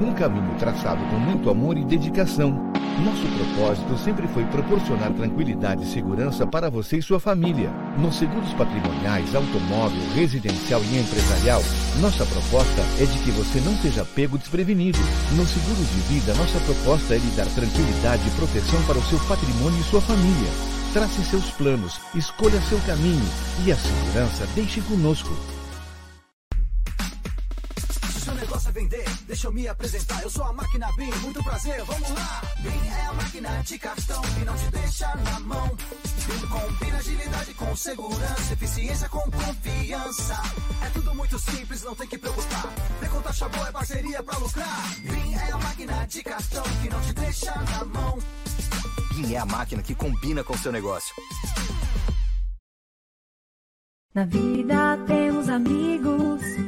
Um caminho traçado com muito amor e dedicação. Nosso propósito sempre foi proporcionar tranquilidade e segurança para você e sua família. Nos seguros patrimoniais, automóvel, residencial e empresarial, nossa proposta é de que você não seja pego desprevenido. No seguro de vida, nossa proposta é lhe dar tranquilidade e proteção para o seu patrimônio e sua família. Trace seus planos, escolha seu caminho e a segurança deixe conosco. Vender, deixa eu me apresentar. Eu sou a máquina BIM, muito prazer, vamos lá. BIM é a máquina de cartão que não te deixa na mão. BIM combina agilidade com segurança, eficiência com confiança. É tudo muito simples, não tem que preocupar. Vem com taxa boa, é parceria pra lucrar. BIM é a máquina de cartão que não te deixa na mão. BIM é a máquina que combina com o seu negócio. Na vida temos amigos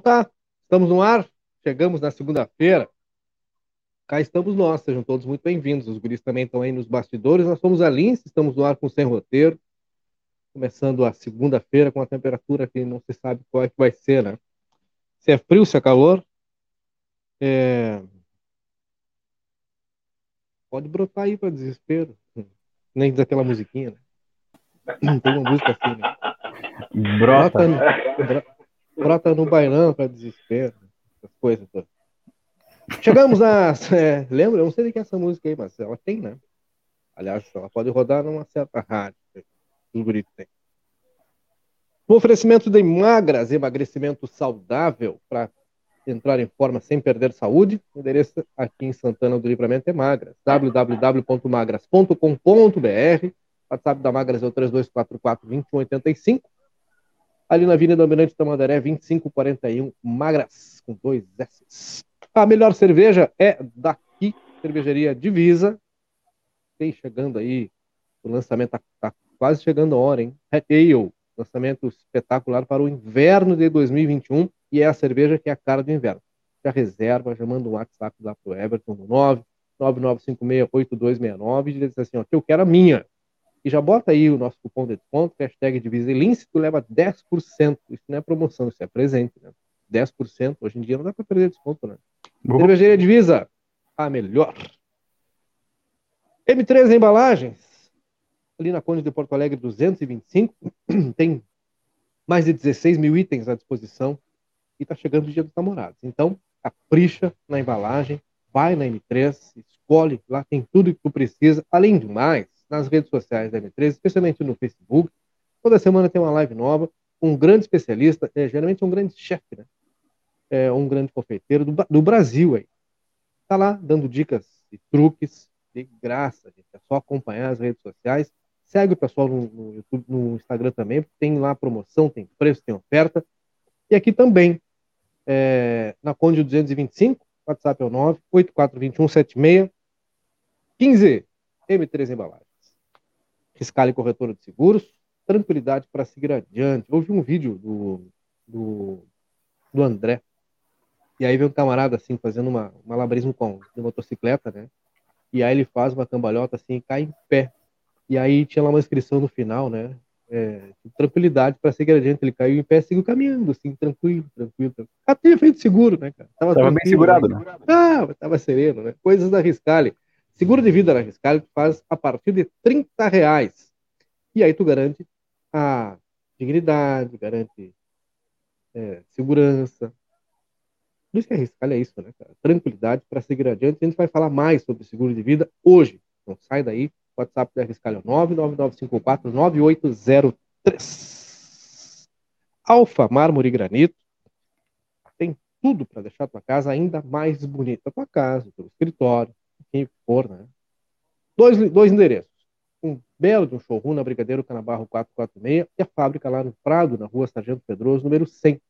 Então tá, estamos no ar, chegamos na segunda-feira. Cá estamos nós, sejam todos muito bem-vindos. Os guris também estão aí nos bastidores. Nós somos a Lince, estamos no ar com Sem Roteiro. Começando a segunda-feira com a temperatura que não se sabe qual é que vai ser, né? Se é frio, se é calor. É... Pode brotar aí para desespero. Nem diz aquela musiquinha, né? Tem uma música assim, né? Brota. Brota, brota no bailão para desespero. Essas coisas todas. Chegamos a. É, lembra? Eu não sei de que é essa música aí, mas ela tem, né? Aliás, ela pode rodar numa certa rádio. Os bonitos tem. No oferecimento de magras, emagrecimento saudável para entrar em forma sem perder saúde, o endereço aqui em Santana do Livramento é Magras. www.magras.com.br. WhatsApp da Magras é o 3244-2185. Ali na Avenida Almirante Tamandaré, 2541, Magras, com dois S. A melhor cerveja é daqui, Cervejaria Divisa. Tem chegando aí, o lançamento tá, tá quase chegando a hora, hein? Red Ale, lançamento espetacular para o inverno de 2021 e é a cerveja que é a cara do inverno. Já reserva, já manda um WhatsApp lá pro Everton no 999568269 e diz assim, ó, que eu quero a minha. E já bota aí o nosso cupom de desconto, hashtag Divisa Lince, tu leva 10%. Isso não é promoção, isso é presente, né? 10%. Hoje em dia não dá para perder desconto, né? Boa. Cervejaria Divisa, a melhor. M3 Embalagens, ali na Conde de Porto Alegre 225, tem mais de 16 mil itens à disposição e está chegando o dia dos namorados. Então, capricha na embalagem, vai na M3, escolhe, lá tem tudo que tu precisa. Além de mais, nas redes sociais da M3, especialmente no Facebook, toda semana tem uma live nova, um grande especialista, é, geralmente um grande chefe, né? É, um grande confeiteiro do, do Brasil aí. Tá lá dando dicas e truques de graça, gente. É só acompanhar as redes sociais. Segue o pessoal no, no YouTube, no Instagram também, porque tem lá promoção, tem preço, tem oferta. E aqui também, é, na Conde 225, WhatsApp é o 9842176 15 M3 Embalagens. Riscale Corretora de Seguros, tranquilidade para seguir adiante. Houve um vídeo do, do, do André, e aí vem um camarada assim, fazendo uma, um malabarismo com de motocicleta, né? E aí ele faz uma cambalhota assim e cai em pé. E aí tinha lá uma inscrição no final, né? É, tranquilidade para seguir adiante. Ele caiu em pé, seguiu caminhando, assim, tranquilo, tranquilo. tranquilo. Ah, tinha feito seguro, né, cara? Tava, tava bem segurado, né? Ah, tava sereno, né? Coisas da Riscale. Seguro de vida na Riscale tu faz a partir de 30 reais. E aí tu garante a dignidade, garante é, segurança. Por isso que a Riscale é isso, né, cara? Tranquilidade para seguir adiante. A gente vai falar mais sobre seguro de vida hoje. Então sai daí. O WhatsApp da Riscale é o 999549803. Alfa, mármore e granito. Tem tudo para deixar a tua casa ainda mais bonita. A tua casa, o teu escritório, quem for, né? Dois, dois endereços. Um belo de um showroom na Brigadeiro Canabarro 446 e a fábrica lá no Prado, na rua Sargento Pedroso, número 100.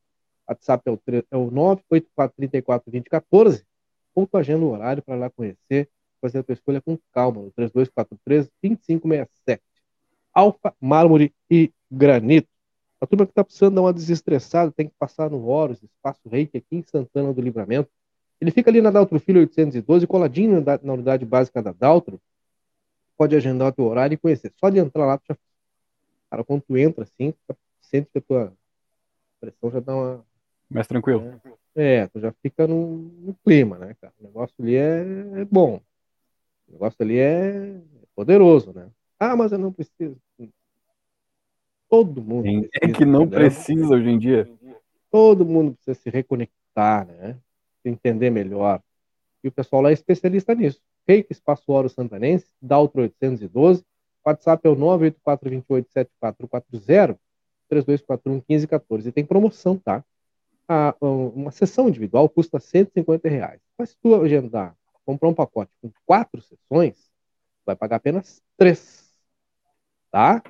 WhatsApp é o, é o 984342014 ou tu agenda o horário para lá conhecer, fazer a tua escolha com calma, no 3243-2567. Alfa, mármore e granito. A turma que está precisando dar uma desestressada tem que passar no Horus, Espaço Reiki, aqui em Santana do Livramento. Ele fica ali na Daltro Filho 812, coladinho na, na unidade básica da Daltro. Pode agendar o teu horário e conhecer. Só de entrar lá, tu já... cara, quando tu entra assim, tu sente que a tua pressão já dá uma. Mais tranquilo. É, é tu já fica no, no, clima, né, cara? O negócio ali é, é bom. O negócio ali é poderoso, né? Ah, mas eu não preciso. Todo mundo. Quem é que não entendeu? precisa hoje em dia? Todo mundo precisa se reconectar, né? Entender melhor. E o pessoal lá é especialista nisso. Reiki Espaço Oro Santanense, Daltro 812, WhatsApp é o 984287440, 32411514. E tem promoção, tá? A, uma sessão individual custa 150 reais. Mas se tu agendar, comprar um pacote com quatro sessões, vai pagar apenas três. Tá?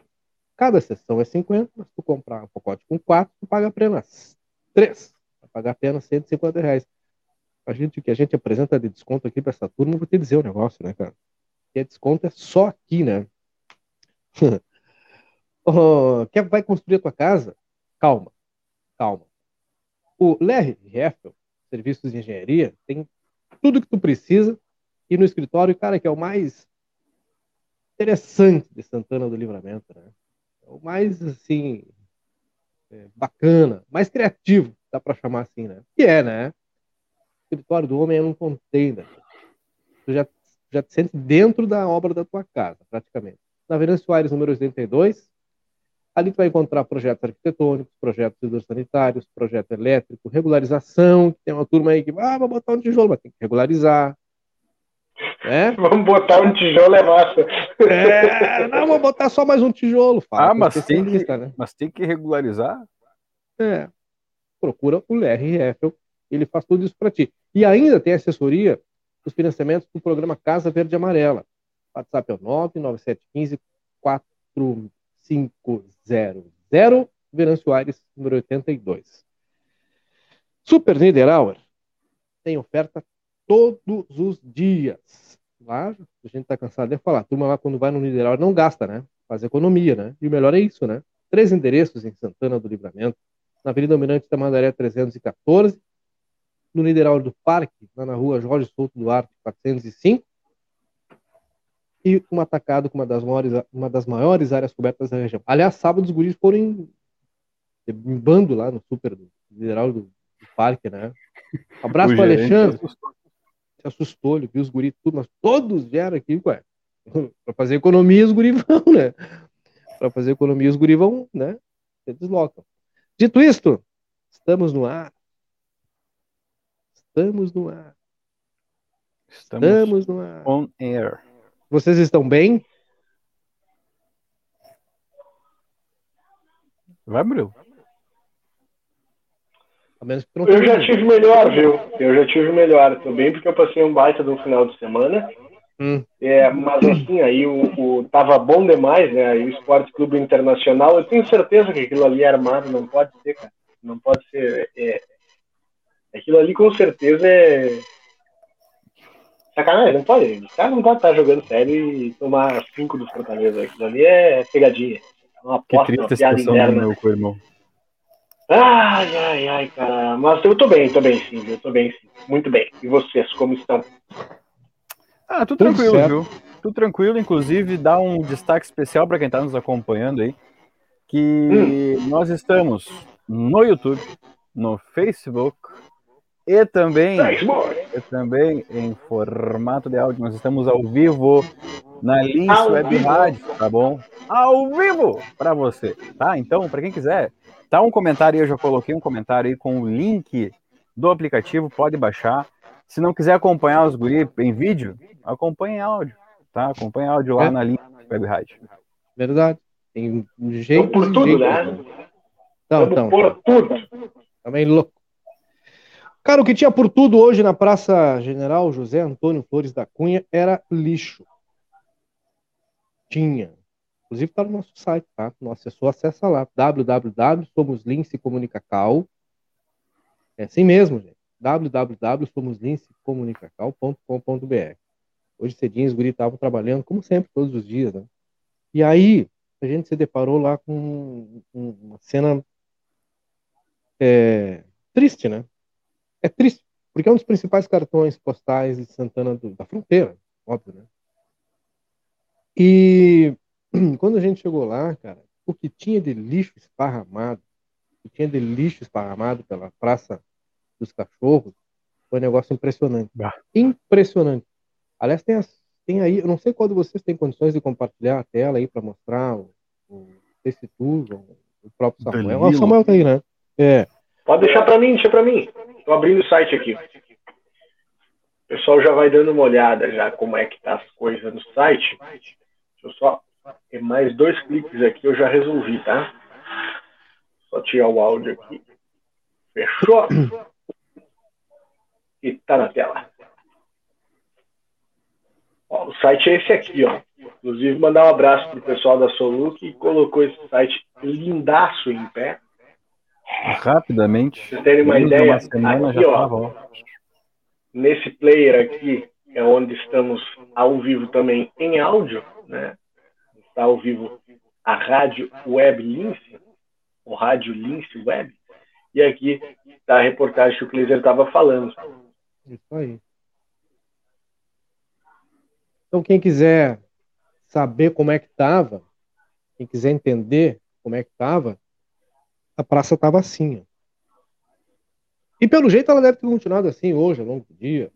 Cada sessão é 50, mas se tu comprar um pacote com quatro, tu paga apenas três. Vai pagar apenas 150 reais a gente, o que a gente apresenta de desconto aqui para essa turma, vou te dizer o um negócio, né, cara? Que é desconto é só aqui, né? oh, quer vai construir a tua casa? Calma, calma. O Lerre Heffel, serviços de engenharia, tem tudo que tu precisa e no escritório, cara, que é o mais interessante de Santana do Livramento, né? É o mais, assim, é, bacana, mais criativo, dá para chamar assim, né? Que é, né? Escritório do homem é um container. Tu já, já te sente dentro da obra da tua casa, praticamente. Na Avenida Soares, número 82, ali tu vai encontrar projetos arquitetônicos, projetos hidrossanitários, projeto elétrico, regularização, tem uma turma aí que, ah, vou botar um tijolo, mas tem que regularizar. É? Vamos botar um tijolo é massa. É, não, vou botar só mais um tijolo. Fala, ah, mas tem, que, né? mas tem que regularizar? É. Procura o LRF, ele faz tudo isso para ti. E ainda tem assessoria dos financiamentos do programa Casa Verde Amarela. WhatsApp é o 99715 4500, Venâncio Aires, número 82. Super Niederauer tem oferta todos os dias. Lá, a gente está cansado de falar. A turma lá, quando vai no Niederauer, não gasta, né? Faz economia, né? E o melhor é isso, né? Três endereços em Santana do Livramento, na Avenida Dominante da Mandaré 314 no Nideral do Parque, lá na rua Jorge Souto Duarte, 405, e um atacado com uma das maiores, uma das maiores áreas cobertas da região. Aliás, sábado os guris foram em, em bando lá no super do Nideral do, do Parque, né? Um abraço para Alexandre. Assustou. Se assustou, ele viu os guris tudo, mas todos vieram aqui, ué. para fazer economia, os guris vão, né? Para fazer economia, os guris vão, né? Se deslocam. Dito isto, estamos no ar. Estamos no ar. Estamos, Estamos no ar. On air. Vocês estão bem? Vai, Bruno. Eu já tive melhor, viu? Eu já tive melhor. Tô bem porque eu passei um baita de um final de semana. Hum. É, mas assim, aí o, o, tava bom demais, né? Aí o Esporte Clube Internacional, eu tenho certeza que aquilo ali é armado, não pode ser, cara. Não pode ser. É, Aquilo ali com certeza é, sacanagem, não pode. Os caras não podem estar jogando sério e tomar cinco dos Fortaleza. Aquilo ali é pegadinha. É uma aposta, que triste uma piada interna. Meu, irmão. Ai, ai, ai, cara. Mas eu tô bem, tô bem sim, eu tô bem sim. Muito bem. E vocês, como estão? Ah, tudo, tudo tranquilo, certo. viu? Tudo tranquilo, inclusive dá um destaque especial para quem está nos acompanhando aí, que hum. nós estamos no YouTube, no Facebook e também, e também em formato de áudio. Nós estamos ao vivo na Lins Web Rádio, tá bom? Ao vivo para você, tá? Então, para quem quiser, tá um comentário aí, eu já coloquei um comentário aí com o link do aplicativo, pode baixar. Se não quiser acompanhar os guri em vídeo, acompanhe em áudio, tá? Acompanhe áudio lá é. na Lins Web Rádio. Verdade. Tem um jeito. Então, por tudo, jeito, né? Então, então. Por tudo. Também louco. Cara, o que tinha por tudo hoje na Praça General José Antônio Flores da Cunha era lixo. Tinha. Inclusive está no nosso site, tá? Nosso assessor acessa lá, www.somoslincecomunicacal. É assim mesmo, gente. www.somoslincecomunicacal.com.br Hoje cedinho os guris estavam trabalhando, como sempre, todos os dias, né? E aí, a gente se deparou lá com uma cena é, triste, né? É triste, porque é um dos principais cartões postais de Santana do, da Fronteira, óbvio, né? E quando a gente chegou lá, cara, o que tinha de lixo esparramado, o que tinha de lixo esparramado pela Praça dos Cachorros, foi um negócio impressionante. Impressionante. Aliás, tem, as, tem aí, eu não sei qual de vocês tem condições de compartilhar a tela aí para mostrar o, o, esse tour, o próprio Samuel. O Samuel tá aí, né? É. Pode deixar para mim, deixa para mim. Estou abrindo o site aqui. O pessoal já vai dando uma olhada já como é que tá as coisas no site. Deixa eu só mais dois cliques aqui, eu já resolvi, tá? Só tirar o áudio aqui. Fechou? E tá na tela. Ó, o site é esse aqui, ó. Inclusive, mandar um abraço pro pessoal da Solu que colocou esse site lindaço em pé. Rapidamente. Vocês terem uma ideia, uma aqui, ó, nesse player aqui é onde estamos ao vivo também em áudio, né? Está ao vivo a rádio web Lince, o rádio Lince Web, e aqui está a reportagem que o Kleiser estava falando. Isso aí. Então, quem quiser saber como é que estava, quem quiser entender como é que estava, a praça estava assim. Ó. E pelo jeito ela deve ter continuado assim hoje, ao longo do dia,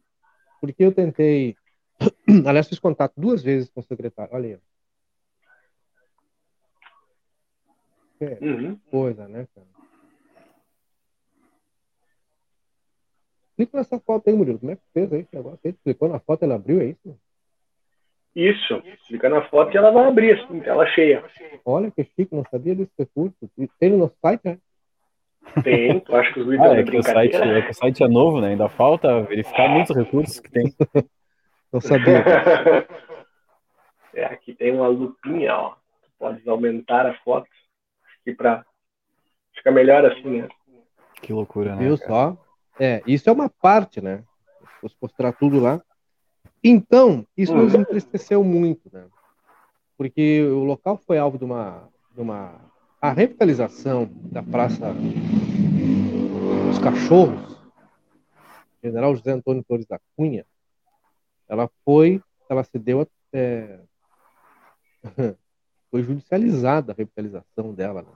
porque eu tentei. Aliás, fiz contato duas vezes com o secretário. Olha aí. É, uhum. coisa, né, cara? Clica nessa foto aí, Murilo. Como é que fez aí esse negócio? Ele clicou na foto, ela abriu, é isso? Isso, clica na foto e ela vai abrir assim, tela cheia. Olha que chique, não sabia desse recurso. Tem no nosso site, né? Tem, tu acha que os vídeos ah, é que o site é que o site é novo, né? Ainda falta verificar muitos recursos que tem. não sabia. é, aqui tem uma lupinha, ó. Tu pode aumentar a foto aqui para ficar melhor assim, né? Que loucura, né? Viu só? É, isso é uma parte, né? Vou mostrar tudo lá. Então, isso nos entristeceu muito, né? Porque o local foi alvo de uma, de uma a revitalização da Praça dos Cachorros, General José Antônio Torres da Cunha, ela foi, ela se deu é, foi judicializada a revitalização dela. Né?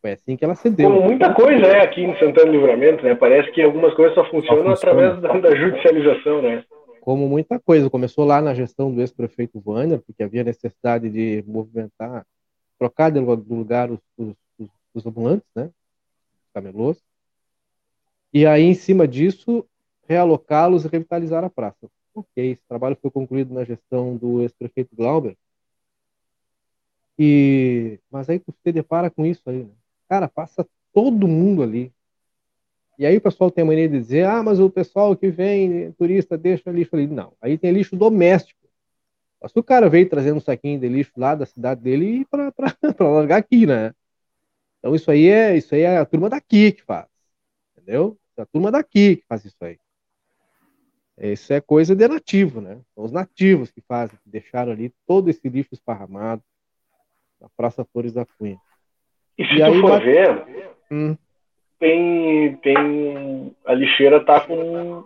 Foi assim que ela cedeu. Como muita coisa é aqui em Santana do Livramento, né? Parece que algumas coisas só funcionam só funciona. através da, da judicialização, né? Como muita coisa. Começou lá na gestão do ex-prefeito Vânia, porque havia necessidade de movimentar, trocar de lugar os, os, os ambulantes, né? camelôs. E aí, em cima disso, realocá-los e revitalizar a praça. Ok, esse trabalho foi concluído na gestão do ex-prefeito Glauber. E... Mas aí você depara com isso aí, né? Cara, passa todo mundo ali. E aí o pessoal tem a mania de dizer, ah, mas o pessoal que vem, turista, deixa lixo ali. Não, aí tem lixo doméstico. Se o cara veio trazendo um saquinho de lixo lá da cidade dele para largar aqui, né? Então isso aí é isso aí é a turma daqui que faz, entendeu? É a turma daqui que faz isso aí. Isso é coisa de nativo, né? São os nativos que fazem, que deixaram ali todo esse lixo esparramado na Praça Flores da Cunha. E se e tu aí, for ver, hum. Tem, tem. A lixeira tá com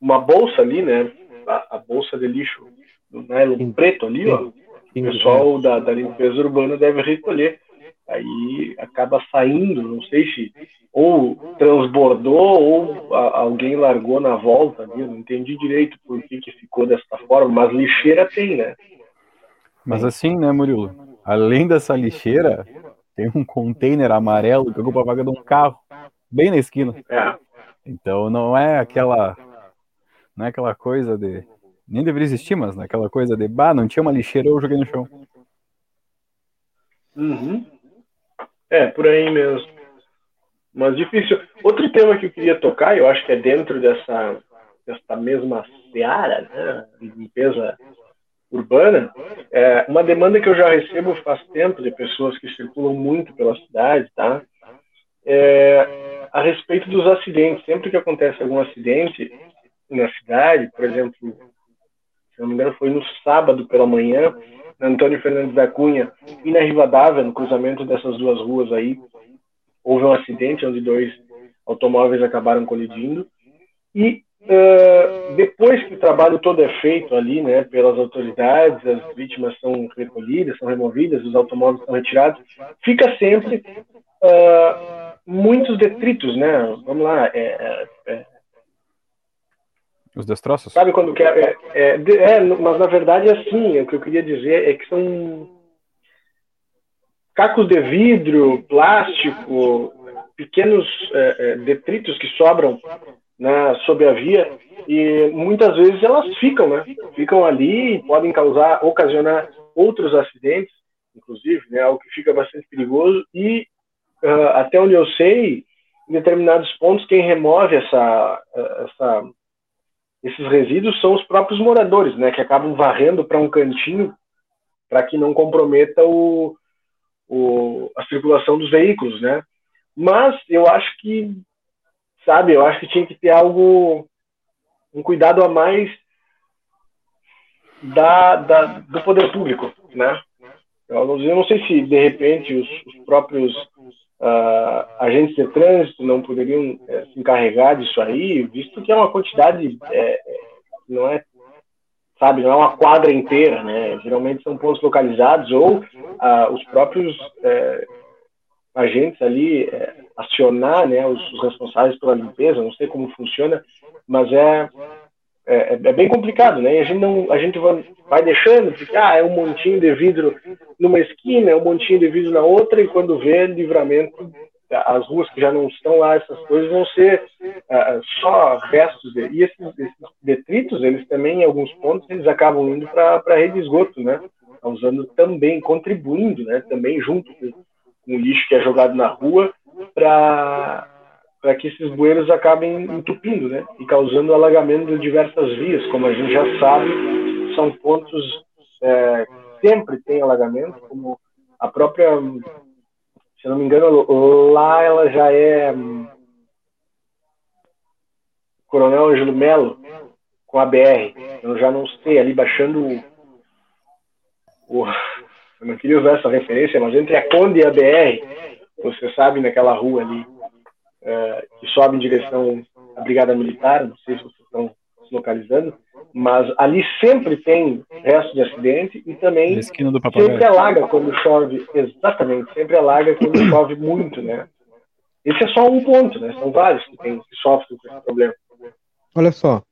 uma bolsa ali, né? A, a bolsa de lixo do nylon sim, preto ali, sim, ó. Sim, o pessoal da, da limpeza urbana deve recolher. Aí acaba saindo, não sei se ou transbordou ou a, alguém largou na volta ali, não entendi direito por que, que ficou dessa forma, mas lixeira tem, né? Mas assim, né, Murilo? Além dessa lixeira, tem um container amarelo que ocupa a vaga de um carro, bem na esquina. É. Então não é aquela. Não é aquela coisa de. Nem deveria existir, mas né, aquela coisa de bah, não tinha uma lixeira, eu joguei no chão. Uhum. É, por aí mesmo. Mas difícil. Outro tema que eu queria tocar, eu acho que é dentro dessa, dessa mesma seara, né, limpeza urbana, é uma demanda que eu já recebo faz tempo de pessoas que circulam muito pela cidade, tá? É, a respeito dos acidentes. Sempre que acontece algum acidente na cidade, por exemplo, se não me engano, foi no sábado pela manhã, na Antônio Fernandes da Cunha e na Rivadavia, no cruzamento dessas duas ruas aí, houve um acidente onde dois automóveis acabaram colidindo e uh, depois que o trabalho todo é feito ali, né, pelas autoridades, as vítimas são recolhidas, são removidas, os automóveis são retirados, fica sempre uh, muitos detritos, né? Vamos lá, é, é, é os destroços? Sabe quando quer. É, é, é, mas na verdade é assim. O que eu queria dizer é que são cacos de vidro, plástico, pequenos é, é, detritos que sobram né, sob a via e muitas vezes elas ficam, né? Ficam ali e podem causar, ocasionar outros acidentes, inclusive, né? Algo que fica bastante perigoso e uh, até onde eu sei, em determinados pontos quem remove essa, essa esses resíduos são os próprios moradores, né? Que acabam varrendo para um cantinho para que não comprometa o, o, a circulação dos veículos, né? Mas eu acho que, sabe, eu acho que tinha que ter algo, um cuidado a mais da, da do poder público, né? Eu não, eu não sei se de repente os, os próprios uh, agentes de trânsito não poderiam é, se encarregar disso aí, visto que é uma quantidade é, não é sabe? Não é uma quadra inteira, né? Geralmente são pontos localizados ou ah, os próprios agentes ali é, acionar, né? Os, os, responsáveis pela limpeza, não sei como funciona, mas é é, é bem complicado, né? E a gente não, a gente vai, deixando porque ah, é um montinho de vidro numa esquina, é um montinho de vidro na outra e quando vê livramento as ruas que já não estão lá, essas coisas vão ser uh, só restos. De, e esses, esses, detritos, eles também, em alguns pontos, eles acabam indo para a rede de esgoto, né? Usando também, contribuindo, né? Também junto com, com lixo que é jogado na rua para para que esses bueiros acabem entupindo, né? E causando alagamento de diversas vias, como a gente já sabe, são pontos é, sempre tem alagamento, como a própria se não me engano, lá ela já é Coronel Ângelo Melo com a BR. Eu já não sei, ali baixando o, Eu não queria usar essa referência, mas entre a Conde e a BR, você sabe, naquela rua ali, é, que sobe em direção à Brigada Militar, não sei se vocês estão se localizando, mas ali sempre tem resto de acidente e também sempre alaga quando chove, exatamente, sempre alaga quando chove muito, né? Esse é só um ponto, né? São vários que, tem, que sofrem com esse problema. Olha só,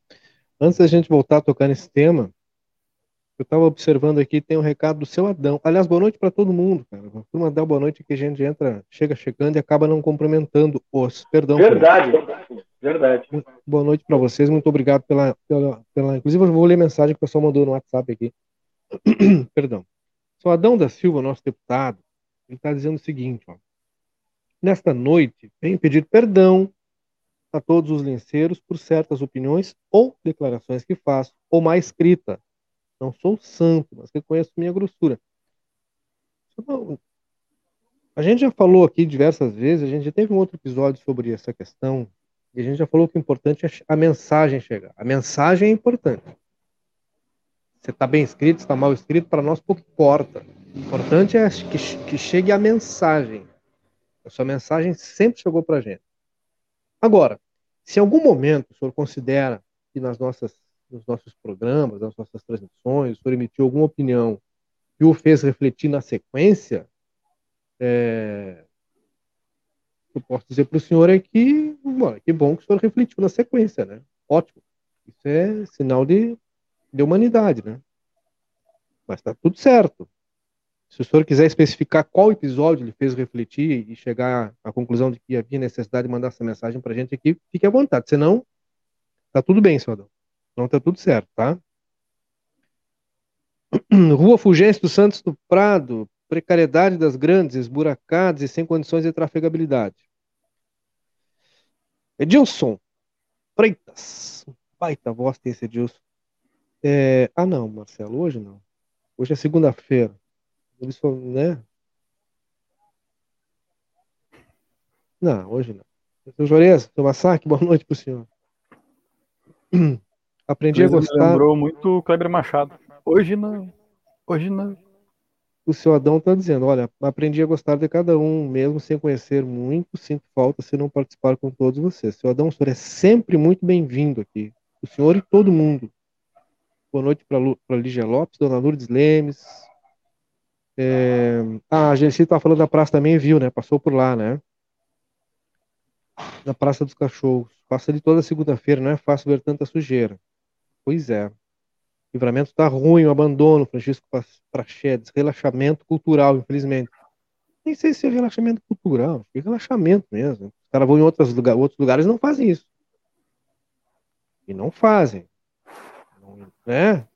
antes da gente voltar a tocar nesse tema, eu estava observando aqui, tem um recado do seu Adão. Aliás, boa noite para todo mundo, cara. Vou mandar boa noite que a gente entra, chega chegando e acaba não cumprimentando os. Perdão. Verdade. Verdade. Boa noite para vocês, muito obrigado pela, pela, pela. Inclusive, eu vou ler a mensagem que o pessoal mandou no WhatsApp aqui. Perdão. O Adão da Silva, nosso deputado, ele está dizendo o seguinte: ó. Nesta noite, venho pedir perdão a todos os linceiros por certas opiniões ou declarações que faço, ou má escrita. Não sou santo, mas reconheço minha grossura. A gente já falou aqui diversas vezes, a gente já teve um outro episódio sobre essa questão E a gente já falou que o importante é a mensagem chegar. A mensagem é importante. Você está bem escrito, está mal escrito, para nós pouco importa. O importante é que, que chegue a mensagem. A sua mensagem sempre chegou para a gente. Agora, se em algum momento o senhor considera que nas nossas, nos nossos programas, nas nossas transmissões, o senhor emitiu alguma opinião que o fez refletir na sequência, é, eu posso dizer para o senhor é que, bom, que bom que o senhor refletiu na sequência, né? Ótimo. Isso é sinal de, de humanidade, né? Mas está tudo certo. Se o senhor quiser especificar qual episódio ele fez refletir e chegar à conclusão de que havia necessidade de mandar essa mensagem para a gente aqui, fique à vontade. Senão, tá tudo bem, senhor Adão. Não tá tudo certo, tá? Rua Fulgêncio dos Santos do Prado, precariedade das grandes, esburacadas e sem condições de trafegabilidade. Edilson Freitas. Baita voz tem esse Edilson. É... Ah, não, Marcelo, hoje não. Hoje é segunda-feira. Edilson, né? Não, hoje não. Seu Juarez, seu Massac, boa noite pro senhor. Aprendi a gostar. lembrou muito o Kleber Machado. Hoje não. Hoje não o seu Adão está dizendo: olha, aprendi a gostar de cada um, mesmo sem conhecer muito, sinto falta se não participar com todos vocês. Seu Adão, o senhor é sempre muito bem-vindo aqui. O senhor e todo mundo. Boa noite para Lígia Lopes, Dona Lourdes Lemes. É... Ah, a Gessi está falando da praça também, viu, né? Passou por lá, né? Na Praça dos Cachorros. Passa ali toda segunda-feira, não é fácil ver tanta sujeira. Pois é. Livramento está ruim, o abandono, Francisco Prachedes, relaxamento cultural, infelizmente. Nem sei se é relaxamento cultural, é relaxamento mesmo. Os caras vão em outros, lugar, outros lugares e não fazem isso. E não fazem. Né?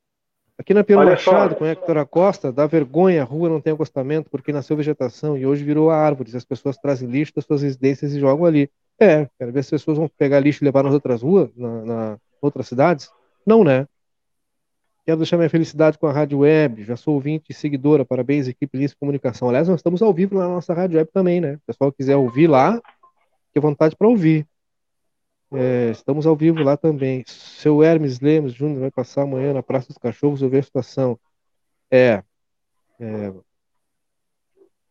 Aqui na Pelo Machado, com Hector Acosta, dá vergonha, a rua não tem acostamento porque nasceu vegetação e hoje virou árvores. As pessoas trazem lixo das suas residências e jogam ali. É, quero ver se as pessoas vão pegar lixo e levar nas outras ruas, na, na outras cidades. Não, né? Quero deixar minha felicidade com a Rádio Web. Já sou ouvinte e seguidora. Parabéns, equipe Lince Comunicação. Aliás, nós estamos ao vivo na nossa Rádio Web também, né? O pessoal quiser ouvir lá, fique à vontade para ouvir. É, estamos ao vivo lá também. Seu Hermes Lemos Júnior vai passar amanhã na Praça dos Cachorros ouvir a situação. É, é,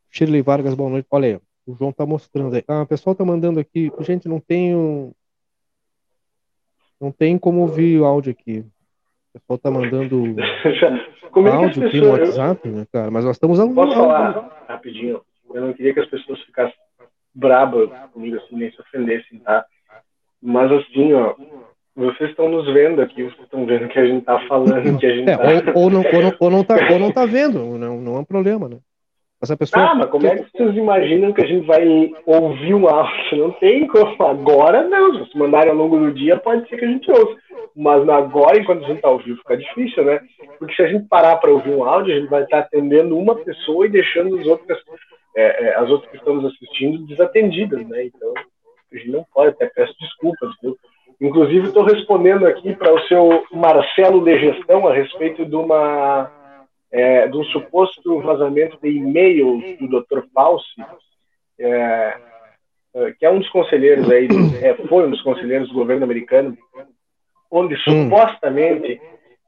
Shirley Vargas, boa noite. Olha aí, o João tá mostrando aí. Ah, o pessoal tá mandando aqui. Gente, não tenho. Não tem como ouvir o áudio aqui. O pessoal tá mandando Como é áudio aqui no WhatsApp, né, cara? Mas nós estamos ao Posso falar rapidinho? Eu não queria que as pessoas ficassem brabas comigo assim, nem se ofendessem, tá? Mas assim, ó, vocês estão nos vendo aqui, vocês estão vendo que a gente tá falando, que a gente é, tá... ou, ou, não, ou, não, ou, não tá, ou não tá vendo, não, não é um problema, né? Pessoa... Ah, mas como é que vocês imaginam que a gente vai ouvir um áudio? Não tem como. Agora não. Se mandarem ao longo do dia, pode ser que a gente ouça. Mas agora, enquanto a gente está ao vivo, fica difícil, né? Porque se a gente parar para ouvir um áudio, a gente vai estar atendendo uma pessoa e deixando as outras, é, é, as outras que estamos assistindo desatendidas, né? Então, a gente não pode, até peço desculpas, viu? Inclusive, estou respondendo aqui para o seu Marcelo de Gestão a respeito de uma é, de um suposto vazamento de e-mails do Dr. Fauci, é, é, que é um dos conselheiros aí, é, foi um dos conselheiros do governo americano, onde hum. supostamente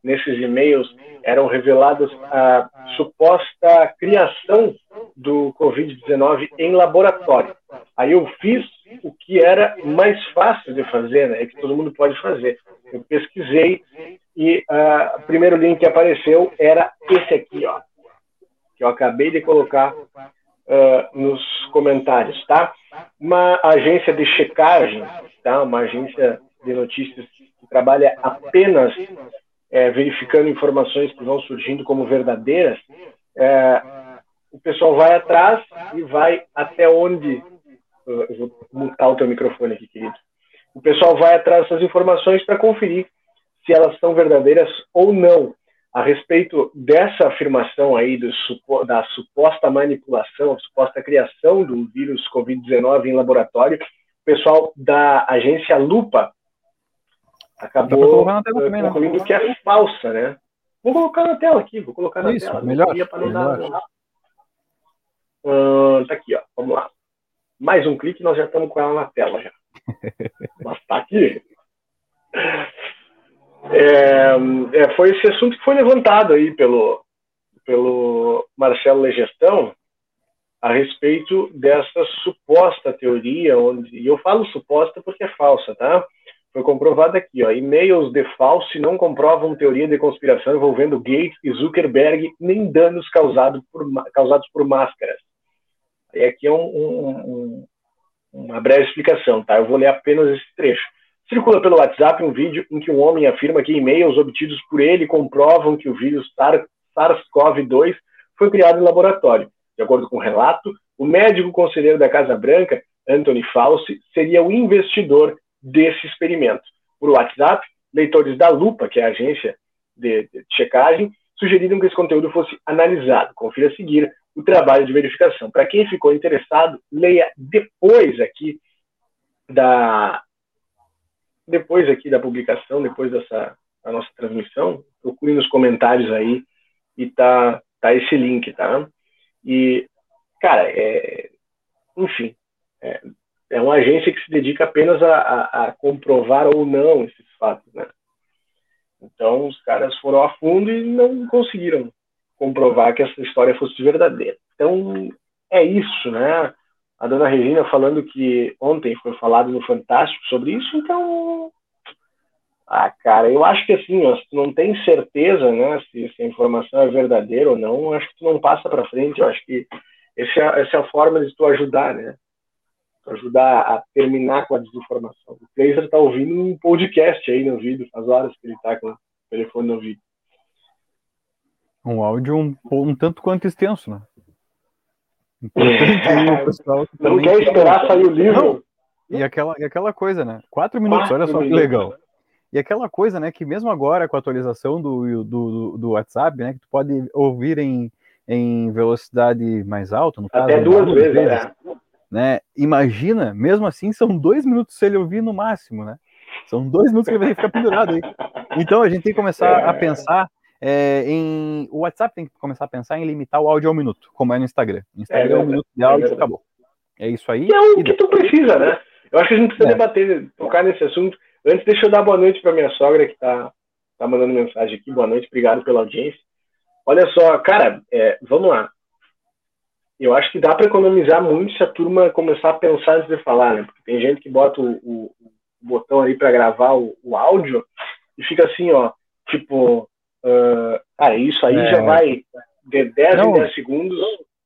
nesses e-mails eram reveladas a suposta criação do Covid-19 em laboratório. Aí eu fiz o que era mais fácil de fazer, né, que todo mundo pode fazer. Eu pesquisei e uh, o primeiro link que apareceu era esse aqui, ó, que eu acabei de colocar uh, nos comentários, tá? Uma agência de checagem, tá? Uma agência de notícias que trabalha apenas é, verificando informações que vão surgindo como verdadeiras. É, o pessoal vai atrás e vai até onde. Eu vou mutar o teu microfone aqui, querido. O pessoal vai atrás dessas informações para conferir se elas são verdadeiras ou não. A respeito dessa afirmação aí do, da suposta manipulação, a suposta criação do vírus Covid-19 em laboratório, o pessoal da agência Lupa acabou né? concluindo que é falsa, né? Vou colocar na tela aqui, vou colocar na Isso, tela. Melhor, melhor. Uh, tá aqui, ó. Vamos lá. Mais um clique, nós já estamos com ela na tela já. Mas Está aqui. É, é, foi esse assunto que foi levantado aí pelo, pelo Marcelo Legestão a respeito dessa suposta teoria, onde, e eu falo suposta porque é falsa, tá? Foi comprovado aqui, ó, e-mails de falso não comprovam teoria de conspiração envolvendo Gates e Zuckerberg, nem danos causados por, causados por máscaras. E aqui é um, um, um, uma breve explicação, tá? Eu vou ler apenas esse trecho. Circula pelo WhatsApp um vídeo em que um homem afirma que e-mails obtidos por ele comprovam que o vírus SARS-CoV-2 foi criado em laboratório. De acordo com o relato, o médico conselheiro da Casa Branca, Anthony Fauci, seria o investidor desse experimento. Por WhatsApp, leitores da Lupa, que é a agência de checagem, sugeriram que esse conteúdo fosse analisado. Confira a seguir o trabalho de verificação. Para quem ficou interessado, leia depois aqui da depois aqui da publicação, depois dessa da nossa transmissão, procure nos comentários aí e tá tá esse link, tá? E cara, é, enfim, é, é uma agência que se dedica apenas a, a, a comprovar ou não esses fatos, né? Então os caras foram a fundo e não conseguiram comprovar que essa história fosse verdadeira. Então, é isso, né? A dona Regina falando que ontem foi falado no Fantástico sobre isso, então. Ah, cara, eu acho que assim, ó, se tu não tem certeza, né, se, se, a informação é verdadeira ou não, acho que tu não passa para frente. Eu acho que essa é, essa é a forma de tu ajudar, né? Tu ajudar a terminar com a desinformação. O Fraser está ouvindo um podcast aí no vídeo, faz horas que ele está com o telefone no vídeo. Um áudio um, um tanto quanto extenso, né? Importante pessoal Não quer esperar sair o livro. E aquela, e aquela coisa, né? Quatro minutos, Quatro olha só minutos. que legal. E aquela coisa, né, que mesmo agora com a atualização do, do, do WhatsApp, né, que tu pode ouvir em, em velocidade mais alta, no caso. Até duas vezes, vezes né? né? Imagina, mesmo assim, são dois minutos se ele ouvir no máximo, né? São dois minutos que ele vai ficar pendurado aí. Então a gente tem que começar a pensar é, em, o WhatsApp tem que começar a pensar em limitar o áudio a um minuto, como é no Instagram. Instagram é, é um minuto de áudio e é acabou. É isso aí. é o que tu precisa, né? Eu acho que a gente precisa é. debater, tocar nesse assunto. Antes, deixa eu dar boa noite para minha sogra que está tá mandando mensagem aqui. Boa noite, obrigado pela audiência. Olha só, cara, é, vamos lá. Eu acho que dá para economizar muito se a turma começar a pensar antes de falar, né? Porque tem gente que bota o, o, o botão aí para gravar o, o áudio e fica assim, ó, tipo, Uh, ah, isso aí é. já vai de 10 não. em 10 segundos.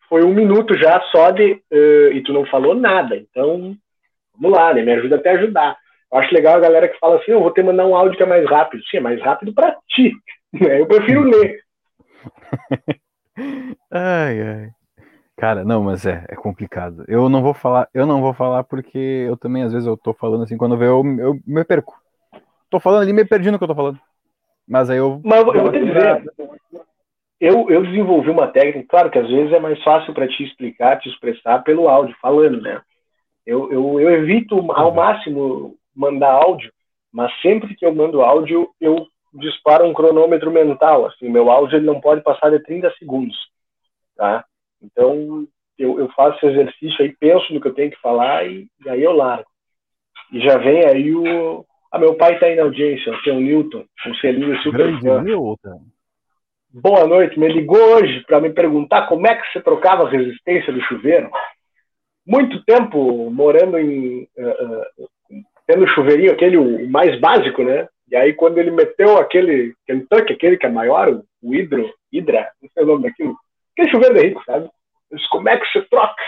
Foi um minuto já só de. Uh, e tu não falou nada. Então, vamos lá, né? Me ajuda até a ajudar. Eu acho legal a galera que fala assim: eu vou ter que mandar um áudio que é mais rápido. Sim, é mais rápido para ti. Eu prefiro ler. ai, ai. Cara, não, mas é, é complicado. Eu não vou falar, eu não vou falar porque eu também, às vezes, eu tô falando assim, quando eu, eu, eu me perco. Tô falando ali, me perdi no que eu tô falando. Mas aí eu. Mas eu vou te dizer, eu, eu desenvolvi uma técnica, claro que às vezes é mais fácil para te explicar, te expressar pelo áudio, falando, né? Eu, eu, eu evito ao uhum. máximo mandar áudio, mas sempre que eu mando áudio, eu disparo um cronômetro mental. Assim, meu áudio ele não pode passar de 30 segundos, tá? Então eu, eu faço esse exercício aí, penso no que eu tenho que falar e, e aí eu largo. E já vem aí o, ah, meu pai está aí na audiência, o seu Newton, um selinho super Grande fã. Newton. Boa noite, me ligou hoje para me perguntar como é que você trocava a resistência do chuveiro. Muito tempo morando em. Uh, uh, tendo chuveirinho, aquele o mais básico, né? E aí, quando ele meteu aquele Kentucky, aquele que é maior, o Hidro, Hidra, não sei o nome daquilo, aquele chuveiro de rico, sabe? Eu disse, como é que você troca?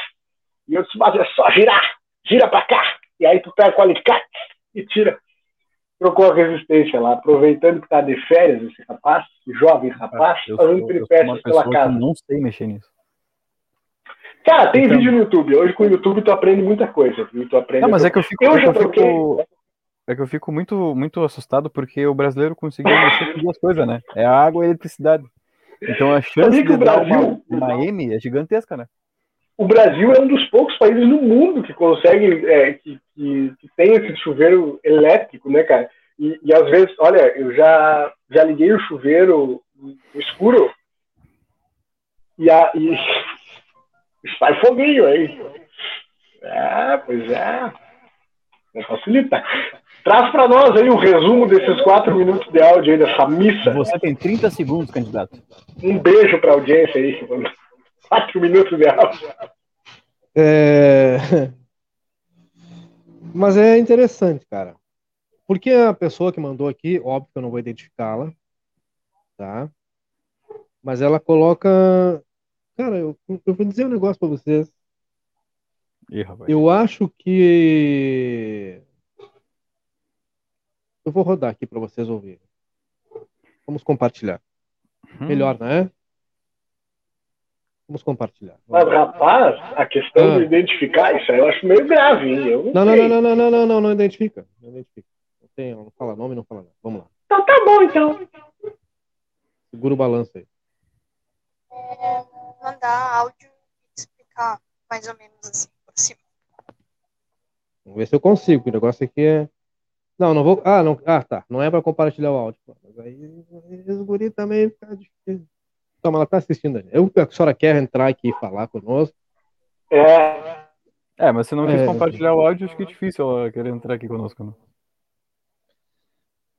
E eu disse, mas é só girar, gira para cá. E aí tu pega o alicate e tira trocou a resistência lá, aproveitando que está de férias esse rapaz, jovem rapaz, ah, fazendo peripécias pela casa. não sei mexer nisso. Cara, tem então... vídeo no YouTube. Hoje com o YouTube tu aprende muita coisa. Tu aprende não, mas é que eu fico. Eu é já troquei. Fico... É que eu fico muito, muito assustado porque o brasileiro conseguiu mexer com duas coisas, né? É a água e a eletricidade. Então a chance de Brasil... dar uma, uma M é gigantesca, né? O Brasil é um dos poucos países no mundo que consegue, é, que, que, que, tem esse chuveiro elétrico, né, cara? E, e, às vezes, olha, eu já, já liguei o chuveiro no escuro e, a, e sai foguinho aí. É, pois é. Não facilita. Traz para nós aí o resumo desses quatro minutos de áudio aí dessa missa. Você tem 30 segundos, candidato. Um beijo para a audiência aí. Quatro minutos de áudio. É... Mas é interessante, cara. Porque a pessoa que mandou aqui, óbvio que eu não vou identificá-la, tá? Mas ela coloca. Cara, eu, eu vou dizer um negócio para vocês. Ih, eu acho que eu vou rodar aqui para vocês ouvirem. Vamos compartilhar. Hum. Melhor, né? Vamos compartilhar. Mas, rapaz, a questão ah. de identificar isso aí eu acho meio grave, hein? Eu não, não, não, não, não, não, não, não, não, identifica. Não identifica. Não, tem, não fala nome, não fala nada. Vamos lá. Então tá bom, então. Segura o balanço aí. É, mandar áudio e explicar mais ou menos assim por cima. Vamos ver se eu consigo. O negócio aqui é. Não, não vou. Ah, não. Ah, tá. Não é para compartilhar o áudio. Mas aí, os guri também fica difícil. Toma, ela tá assistindo ali. Eu, a senhora quer entrar aqui e falar conosco? É. É, mas se não quis é... compartilhar o áudio, acho que é difícil ela querer entrar aqui conosco. Não. Né?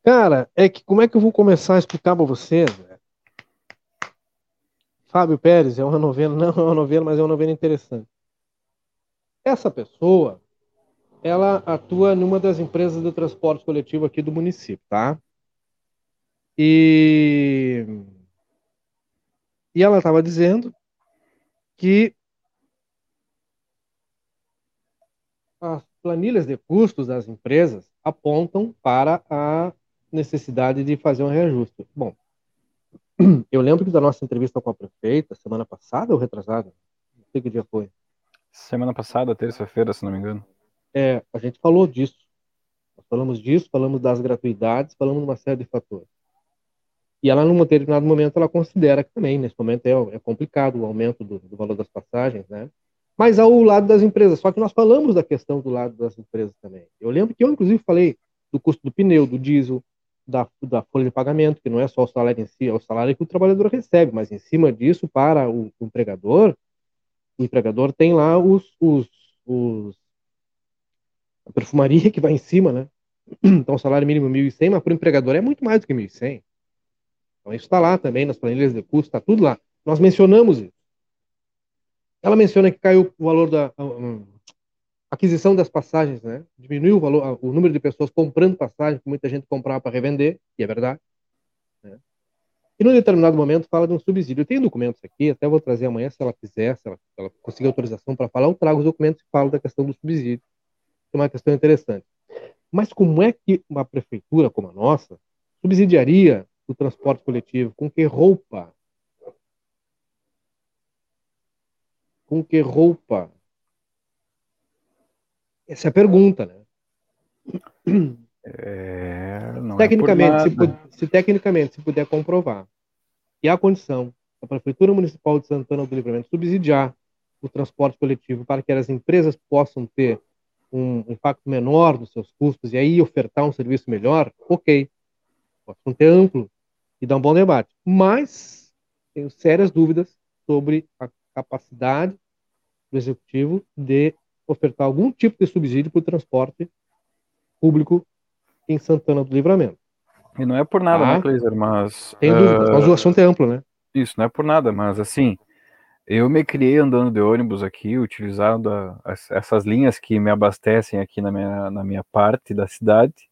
Cara, é que como é que eu vou começar a explicar para vocês, velho? Fábio Pérez é uma novela, não é uma novela, mas é uma novela interessante. Essa pessoa, ela atua numa das empresas de transporte coletivo aqui do município, tá? E, e ela estava dizendo que as planilhas de custos das empresas apontam para a necessidade de fazer um reajuste. Bom, eu lembro que da nossa entrevista com a prefeita, semana passada ou retrasada, não sei que dia foi. Semana passada, terça-feira, se não me engano. É, a gente falou disso. Nós falamos disso, falamos das gratuidades, falamos de uma série de fatores. E ela, num determinado momento, ela considera que também, nesse momento, é, é complicado o aumento do, do, valor das passagens, né? Mas ao lado das empresas. Só que nós falamos da questão do lado das empresas também. Eu lembro que eu, inclusive, falei do custo do pneu, do diesel, da, da folha de pagamento, que não é só o salário em si, é o salário que o trabalhador recebe, mas em cima disso, para o, o empregador, o empregador tem lá os, os, os a perfumaria que vai em cima, né? Então, o salário mínimo 1.100, mas para o empregador é muito mais do que 1.100. Então, isso está lá também, nas planilhas de custo, está tudo lá. Nós mencionamos isso. Ela menciona que caiu o valor da um, aquisição das passagens, né? Diminuiu o valor, o número de pessoas comprando passagens, que muita gente comprava para revender, e é verdade. Né? E num determinado momento fala de um subsídio. Eu tenho documentos aqui, até vou trazer amanhã, se ela quiser, se ela, se ela conseguir autorização para falar, eu trago os documentos e falo da questão do subsídio é uma questão interessante. Mas como é que uma prefeitura como a nossa subsidiaria o transporte coletivo? Com que roupa? Com que roupa? Essa é a pergunta, né? É, é tecnicamente, é se, se, tecnicamente se puder comprovar que há condição da Prefeitura Municipal de Santana do Livramento subsidiar o transporte coletivo para que as empresas possam ter um impacto menor nos seus custos e aí ofertar um serviço melhor, ok. Pode ser amplo e dar um bom debate. Mas tenho sérias dúvidas sobre a capacidade do executivo de ofertar algum tipo de subsídio para o transporte público em Santana do Livramento. E não é por nada, né, ah, né, Cleiser? Mas. Tem uh... mas o assunto é amplo, né? Isso, não é por nada, mas assim, eu me criei andando de ônibus aqui, utilizando a, as, essas linhas que me abastecem aqui na minha, na minha parte da cidade.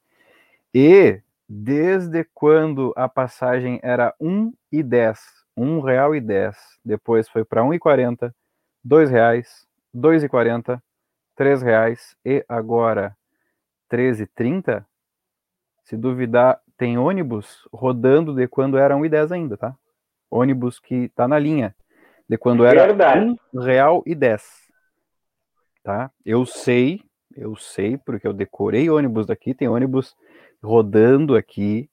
E desde quando a passagem era R$ 1,10, R$ real e 10, depois foi para R$ 1,40, R$ reais, R$ 2,40, R$ reais e agora R$ 13,30. Se duvidar, tem ônibus rodando de quando era R$ 1,10 ainda, tá? Ônibus que está na linha de quando era Verdade. um real e dez. Tá? Eu sei, eu sei, porque eu decorei ônibus daqui, tem ônibus rodando aqui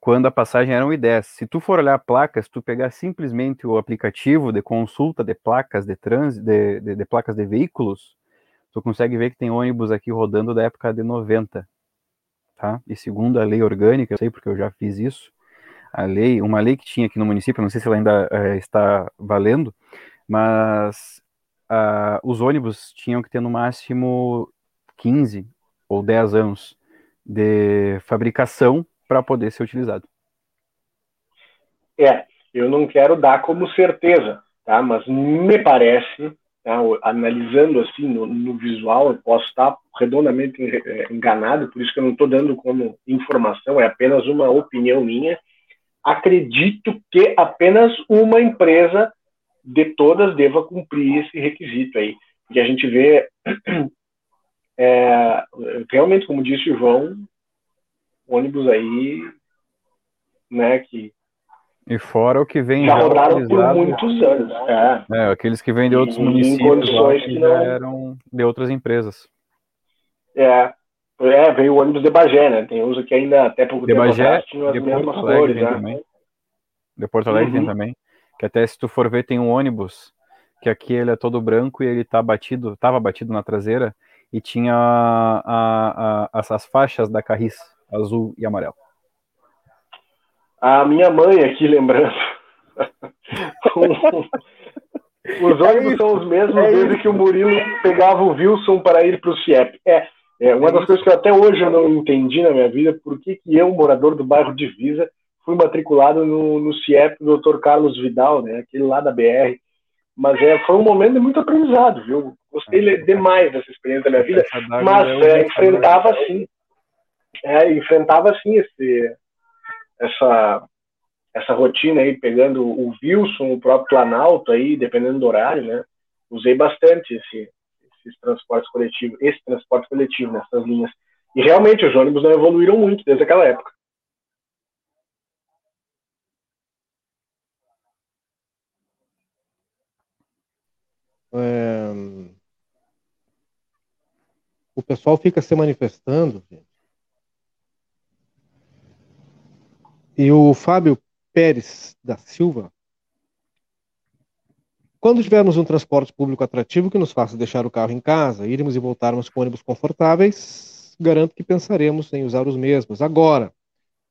quando a passagem era 1,10. Se tu for olhar placas, tu pegar simplesmente o aplicativo de consulta de placas de trânsito, de, de, de, placas de veículos, tu consegue ver que tem ônibus aqui rodando da época de 90. Tá? E segundo a lei orgânica, eu sei porque eu já fiz isso, a lei, uma lei que tinha aqui no município, não sei se ela ainda é, está valendo, mas uh, os ônibus tinham que ter no máximo 15 ou 10 anos de fabricação para poder ser utilizado. É, eu não quero dar como certeza, tá? Mas me parece, tá? analisando assim no, no, visual, eu posso estar redondamente é, enganado, por isso que eu não estou dando como informação, é apenas uma opinião minha. Acredito que apenas uma empresa de todas deva cumprir esse requisito aí, que a gente vê é, realmente, como disse o João, ônibus aí, né, que e fora o que vem já, já rodaram por muitos anos. É. é. aqueles que vêm de outros e, municípios lá, que, não... eram de outras empresas. É, é, veio o ônibus de Bagé, né? Tem uso que ainda até pouco de tempo Bagé, tinha as de mesmas Porto Alegre cores, né? também. De Porto Alegre uhum. tem também. Que até se tu for ver, tem um ônibus que aqui ele é todo branco e ele tá batido, tava batido na traseira e tinha a, a, as faixas da Carris, azul e amarelo. A minha mãe aqui, lembrando. os ônibus é são os mesmos é desde isso. que o Murilo pegava o Wilson para ir para o CIEP. É, é uma das coisas que até hoje eu não entendi na minha vida, por que, que eu, morador do bairro Divisa, fui matriculado no, no CIEP do Dr. Carlos Vidal, né, aquele lá da BR. Mas é, foi um momento de muito aprendizado, viu? Gostei é. demais dessa experiência da minha vida, mas é, enfrentava sim, é, enfrentava sim esse, essa, essa rotina aí, pegando o Wilson, o próprio Planalto aí, dependendo do horário, né? Usei bastante esse, esses transportes coletivos, esse transporte coletivo nessas linhas. E realmente os ônibus não evoluíram muito desde aquela época. O pessoal fica se manifestando, gente, E o Fábio Pérez da Silva. Quando tivermos um transporte público atrativo que nos faça deixar o carro em casa, irmos e voltarmos com ônibus confortáveis, garanto que pensaremos em usar os mesmos. Agora,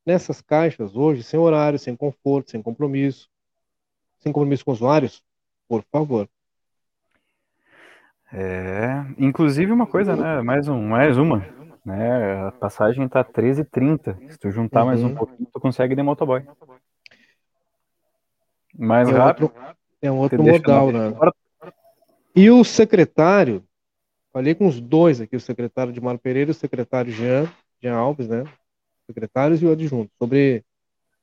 nessas caixas hoje, sem horário, sem conforto, sem compromisso, sem compromisso com usuários, por favor. É, inclusive uma coisa, né? Mais um, mais uma né? A passagem tá 13,30. Se tu juntar uhum. mais um uhum. pouquinho, tu consegue de motoboy. Mais é rápido. Outro, é um outro modal, né? E o secretário, falei com os dois aqui, o secretário de Mário Pereira e o secretário Jean, Jean Alves, né? Secretários e o adjunto, sobre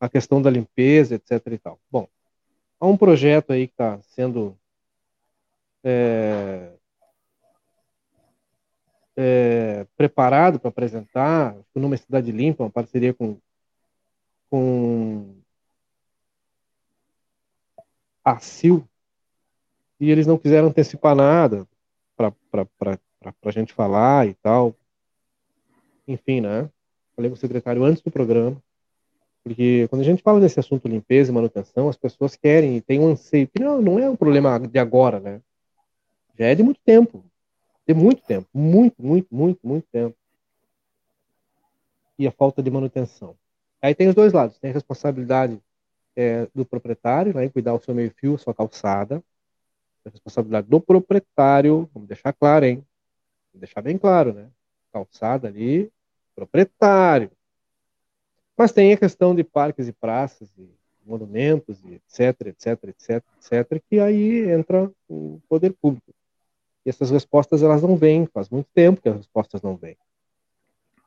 a questão da limpeza, etc e tal. Bom, há um projeto aí que está sendo é, é, preparado para apresentar, numa cidade limpa, uma parceria com, com a CIL, e eles não quiseram antecipar nada para a gente falar e tal. Enfim, né? Falei com o secretário antes do programa, porque quando a gente fala nesse assunto limpeza e manutenção, as pessoas querem e tem um anseio, que não, não é um problema de agora, né? Já é de muito tempo. De muito tempo, muito, muito, muito, muito tempo. E a falta de manutenção. Aí tem os dois lados. Tem a responsabilidade é, do proprietário, né, em cuidar o seu meio-fio, sua calçada. A responsabilidade do proprietário, vamos deixar claro, hein? Vamos deixar bem claro, né? Calçada ali, proprietário. Mas tem a questão de parques e praças, e monumentos, e etc, etc, etc, etc, que aí entra o poder público. E essas respostas elas não vêm, faz muito tempo que as respostas não vêm.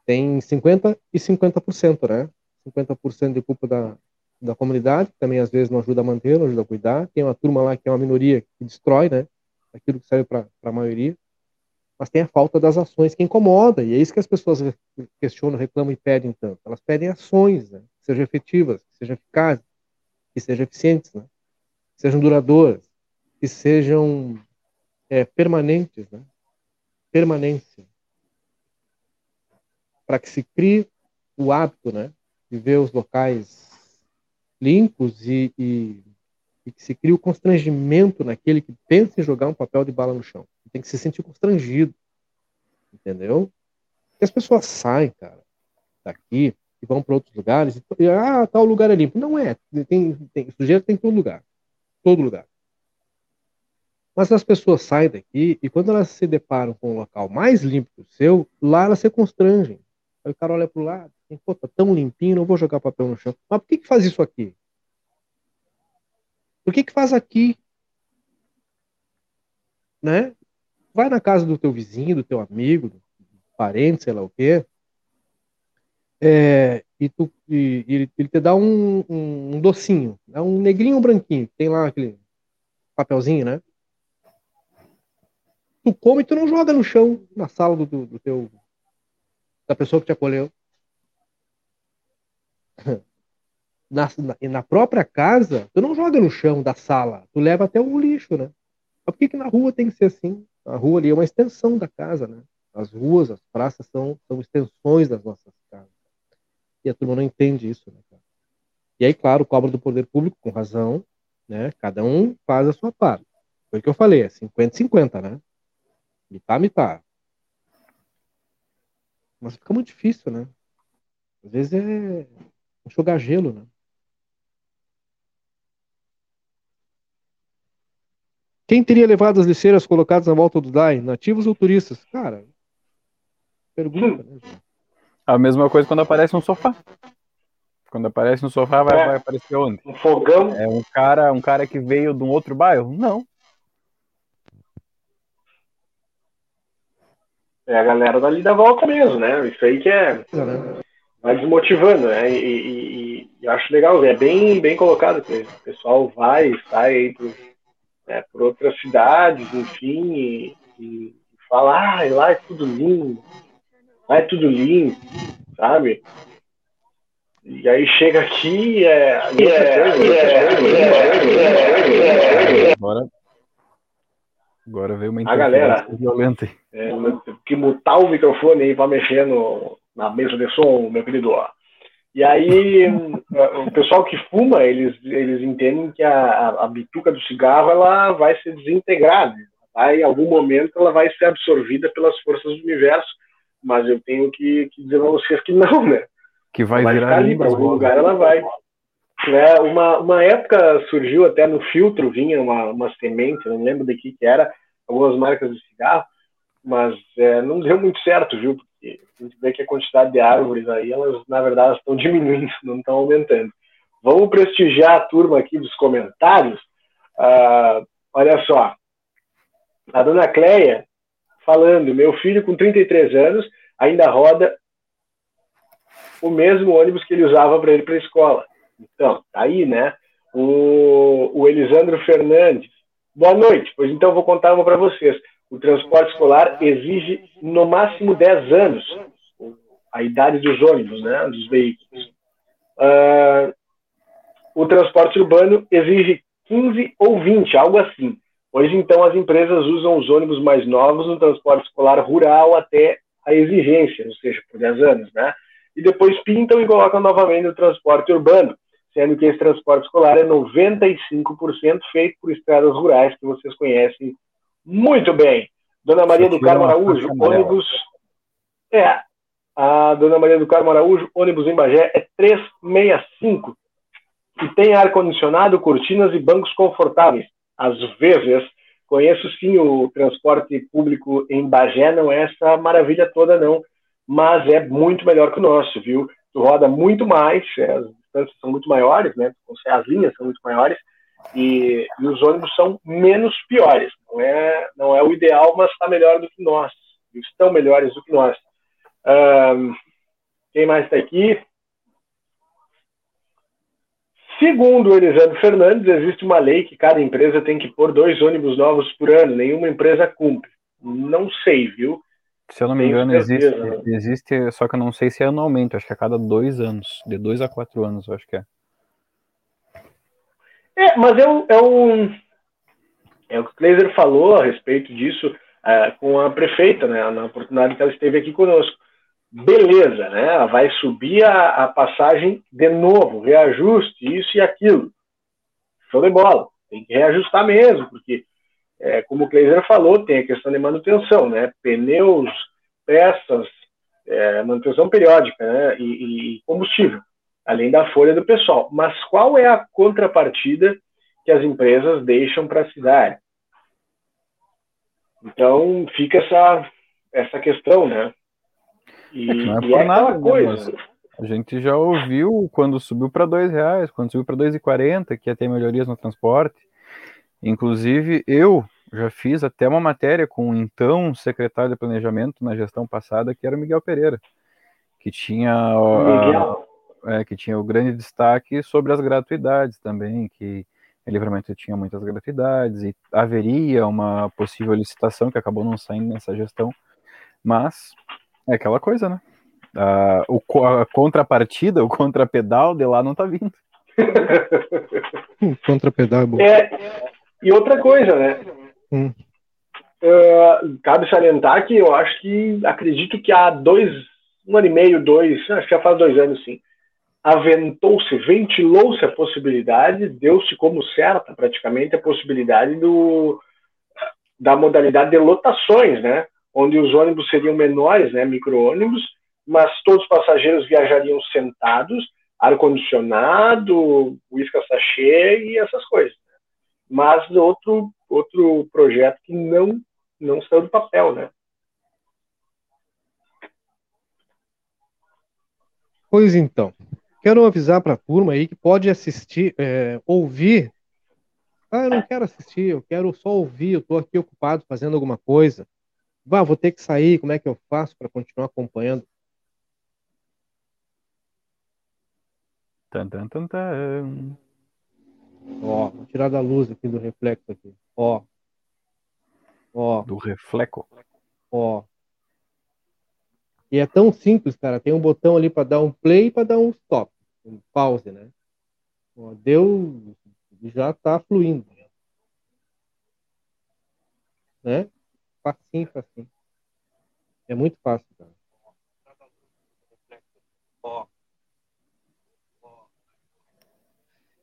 Tem 50 e 50%, né? 50% de culpa da, da comunidade, que também às vezes não ajuda a manter, não ajuda a cuidar. Tem uma turma lá que é uma minoria que destrói, né? Aquilo que serve para a maioria. Mas tem a falta das ações que incomoda, e é isso que as pessoas questionam, reclamam e pedem tanto. Elas pedem ações, né? Que sejam efetivas, que sejam eficazes, que sejam eficientes, né? Que sejam duradouras, que sejam é, permanentes, né? permanência, para que se crie o hábito né? de ver os locais limpos e, e, e, que se crie o constrangimento naquele que pensa em jogar um papel de bala no chão. Tem que se sentir constrangido, entendeu? E as pessoas saem, cara, daqui e vão para outros lugares e, ah, tal lugar é limpo. Não é, tem, tem sujeira tem todo lugar, todo lugar. Mas as pessoas saem daqui e quando elas se deparam com um local mais limpo que o seu, lá elas se constrangem. Aí o cara olha pro lado, assim, pô, tá tão limpinho, não vou jogar papel no chão. Mas por que que faz isso aqui? Por que que faz aqui? Né? Vai na casa do teu vizinho, do teu amigo, do parente, sei lá o quê, é, e, tu, e, e ele te dá um, um, um docinho, é um negrinho branquinho, tem lá aquele papelzinho, né? Tu come e tu não joga no chão, na sala do, do, do teu da pessoa que te acolheu. Na, na, na, própria casa, tu não joga no chão da sala, tu leva até o lixo, né? Mas por que, que na rua tem que ser assim? A rua ali é uma extensão da casa, né? As ruas, as praças são, são extensões das nossas casas. E a turma não entende isso, né? E aí, claro, cobra do poder público, com razão, né? Cada um faz a sua parte. Foi o que eu falei, é 50-50, né? Mitá, mitá. Mas fica muito difícil, né? Às vezes é enxugar gelo, né? Quem teria levado as lixeiras colocadas na volta do DAI? Nativos ou turistas? Cara, pergunta, né? A mesma coisa quando aparece um sofá. Quando aparece um sofá, vai, é. vai aparecer onde? Um fogão. É um cara, um cara que veio de um outro bairro? Não. É a galera dali da volta mesmo, né? Isso aí que é. Vai desmotivando, né? E, e, e, acho legal, é bem, bem colocado. O pessoal vai, sai aí por, né, por outras cidades, enfim, e, e fala, ah, lá é tudo lindo, lá é tudo lindo, sabe? E aí chega aqui é. Agora, agora veio uma a galera violenta. É, que mutar o microfone aí para mexer no, na mesa de som, meu querido. E aí, o pessoal que fuma, eles, eles entendem que a, a, bituca do cigarro ela vai ser desintegrada. Tá? Em algum momento ela vai ser absorvida pelas forças do universo, mas eu tenho que, que dizer para vocês que não, né? Que vai, vai virar ali, para algum lugar ela vai. É, uma, uma época surgiu até no filtro, vinha uma, uma semente, não lembro de que, que era, algumas marcas de cigarro, mas é, não deu muito certo, viu? a gente vê que a quantidade de árvores aí, elas na verdade estão diminuindo, não estão aumentando. Vamos prestigiar a turma aqui dos comentários. Ah, olha só, a dona Cleia falando, meu filho com 33 anos ainda roda o mesmo ônibus que ele usava para ir para a escola. Então, tá aí, né? O, o Elisandro Fernandes. Boa noite. Pois então vou contar uma para vocês. O transporte escolar exige no máximo 10 anos, a idade dos ônibus, né, dos veículos. Uh, o transporte urbano exige 15 ou 20, algo assim. Pois então as empresas usam os ônibus mais novos no transporte escolar rural até a exigência, ou seja, por 10 anos, né? E depois pintam e colocam novamente no transporte urbano, sendo que esse transporte escolar é 95% feito por estradas rurais que vocês conhecem muito bem. Dona Maria do Carmo Araújo, ônibus. É, a Dona Maria do Carmo Araújo, ônibus em Bagé é 365. E tem ar-condicionado, cortinas e bancos confortáveis. Às vezes, conheço sim o transporte público em Bagé, não é essa maravilha toda, não. Mas é muito melhor que o nosso, viu? Tu roda muito mais, é, as distâncias são muito maiores, né? As linhas são muito maiores e, e, os ônibus são menos piores. Não é, não é o ideal, mas está melhor do que nós. Estão melhores do que nós. Um, quem mais está aqui? Segundo o Elisandro Fernandes, existe uma lei que cada empresa tem que pôr dois ônibus novos por ano. Nenhuma empresa cumpre. Não sei, viu? Se eu não me engano, existe, né? existe, só que eu não sei se é anualmente, acho que é a cada dois anos, de dois a quatro anos, acho que é. É, mas é o, é o, é o que o Kleiser falou a respeito disso é, com a prefeita, né, na oportunidade que ela esteve aqui conosco. Beleza, né? Ela vai subir a, a passagem de novo, reajuste, isso e aquilo. Show de bola. Tem que reajustar mesmo, porque, é, como o Kleiser falou, tem a questão de manutenção, né? Pneus, peças, é, manutenção periódica né? e, e combustível além da folha do pessoal. Mas qual é a contrapartida que as empresas deixam para a cidade? Então fica essa, essa questão, né? E, não é por é nada, né, coisa. a gente já ouviu quando subiu para dois reais, quando subiu para dois e quarenta, que ia ter melhorias no transporte. Inclusive, eu já fiz até uma matéria com o então secretário de planejamento na gestão passada, que era o Miguel Pereira, que tinha, a, é, que tinha o grande destaque sobre as gratuidades também, que em livramento tinha muitas gratuidades e haveria uma possível licitação que acabou não saindo nessa gestão, mas é aquela coisa, né? A, o, a contrapartida, o contrapedal de lá não tá vindo. o contrapedal é bom. É, e outra coisa, né? Hum. Uh, cabe salientar que eu acho que acredito que há dois, um ano e meio, dois, acho que já faz dois anos sim, aventou-se, ventilou-se a possibilidade, deu-se como certa praticamente a possibilidade do, da modalidade de lotações, né? Onde os ônibus seriam menores, né? Micro-ônibus, mas todos os passageiros viajariam sentados, ar-condicionado, uísque sachê e essas coisas mas outro outro projeto que não não saiu do papel, né? Pois então, quero avisar para a turma aí que pode assistir, é, ouvir. Ah, eu não quero assistir, eu quero só ouvir, eu estou aqui ocupado fazendo alguma coisa. Vá, vou ter que sair, como é que eu faço para continuar acompanhando? Tan, tan, tan, tan. Ó, vou tirar da luz aqui do reflexo aqui. Ó. Ó. Do reflexo. Ó. E é tão simples, cara. Tem um botão ali para dar um play e para dar um stop. Um pause, né? Deu. Já tá fluindo. Né? Facinho, facinho. É muito fácil, cara.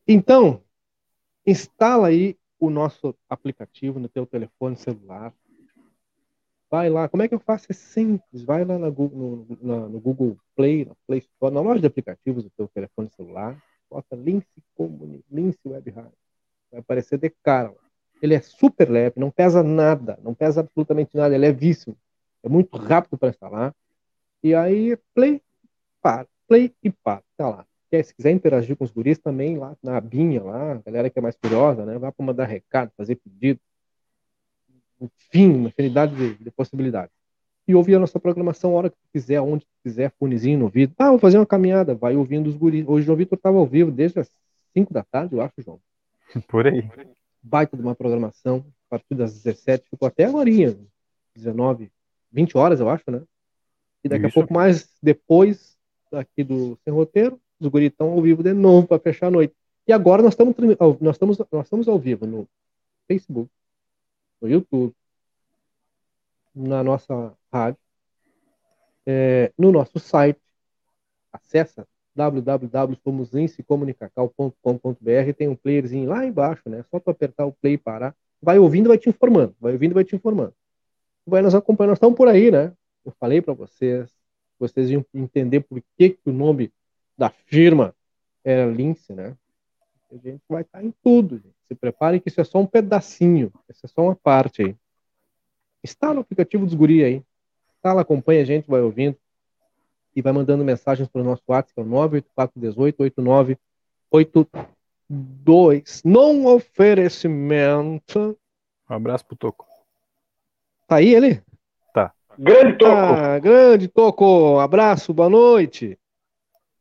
Então, Instala aí o nosso aplicativo no teu telefone celular. Vai lá, como é que eu faço? É simples. Vai lá no Google, no, na, no Google Play, na Play Store, na loja de aplicativos do teu telefone celular. Bota Lince, Comuni, Lince Web Rádio. Vai aparecer de cara. Ele é super leve, não pesa nada, não pesa absolutamente nada, é levíssimo. É muito rápido para instalar. E aí, play, para, play e para. Tá lá se quiser interagir com os guris também, lá na abinha, lá, a galera que é mais curiosa, né? Vá para mandar recado, fazer pedido. Enfim, uma infinidade de, de, possibilidades. E ouvir a nossa programação a hora que tu quiser, onde tu quiser, fonezinho no ouvido. Ah, vou fazer uma caminhada, vai ouvindo os guris. Hoje o João Vitor estava ao vivo desde as 5 da tarde, eu acho, João. Por aí. Baita de uma programação, a partir das 17, ficou até agora, 19, 20 horas, eu acho, né? E daqui Isso. a pouco mais depois aqui do Sem Roteiro, os guris estão ao vivo de novo para fechar a noite. E agora nós estamos, nós, estamos, nós estamos ao vivo no Facebook, no YouTube, na nossa rádio, é, no nosso site. Acessa www.somosensecomunicacal.com.br tem um playerzinho lá embaixo, né? Só para apertar o play e parar. Vai ouvindo, vai te informando. Vai ouvindo, vai te informando. Vai nos acompanhando. Nós estamos por aí, né? Eu falei para vocês, vocês iam entender por que, que o nome da firma era Lince, né? A gente vai estar em tudo. Gente. Se preparem que isso é só um pedacinho. Isso é só uma parte aí. Está no aplicativo dos guri aí. Está lá, acompanha a gente, vai ouvindo. E vai mandando mensagens para o nosso WhatsApp, que é o 984188982. Não oferecimento. Um abraço pro Toco. Tá aí ele? Tá. Grande Toco. Ah, grande Toco. Abraço, boa noite.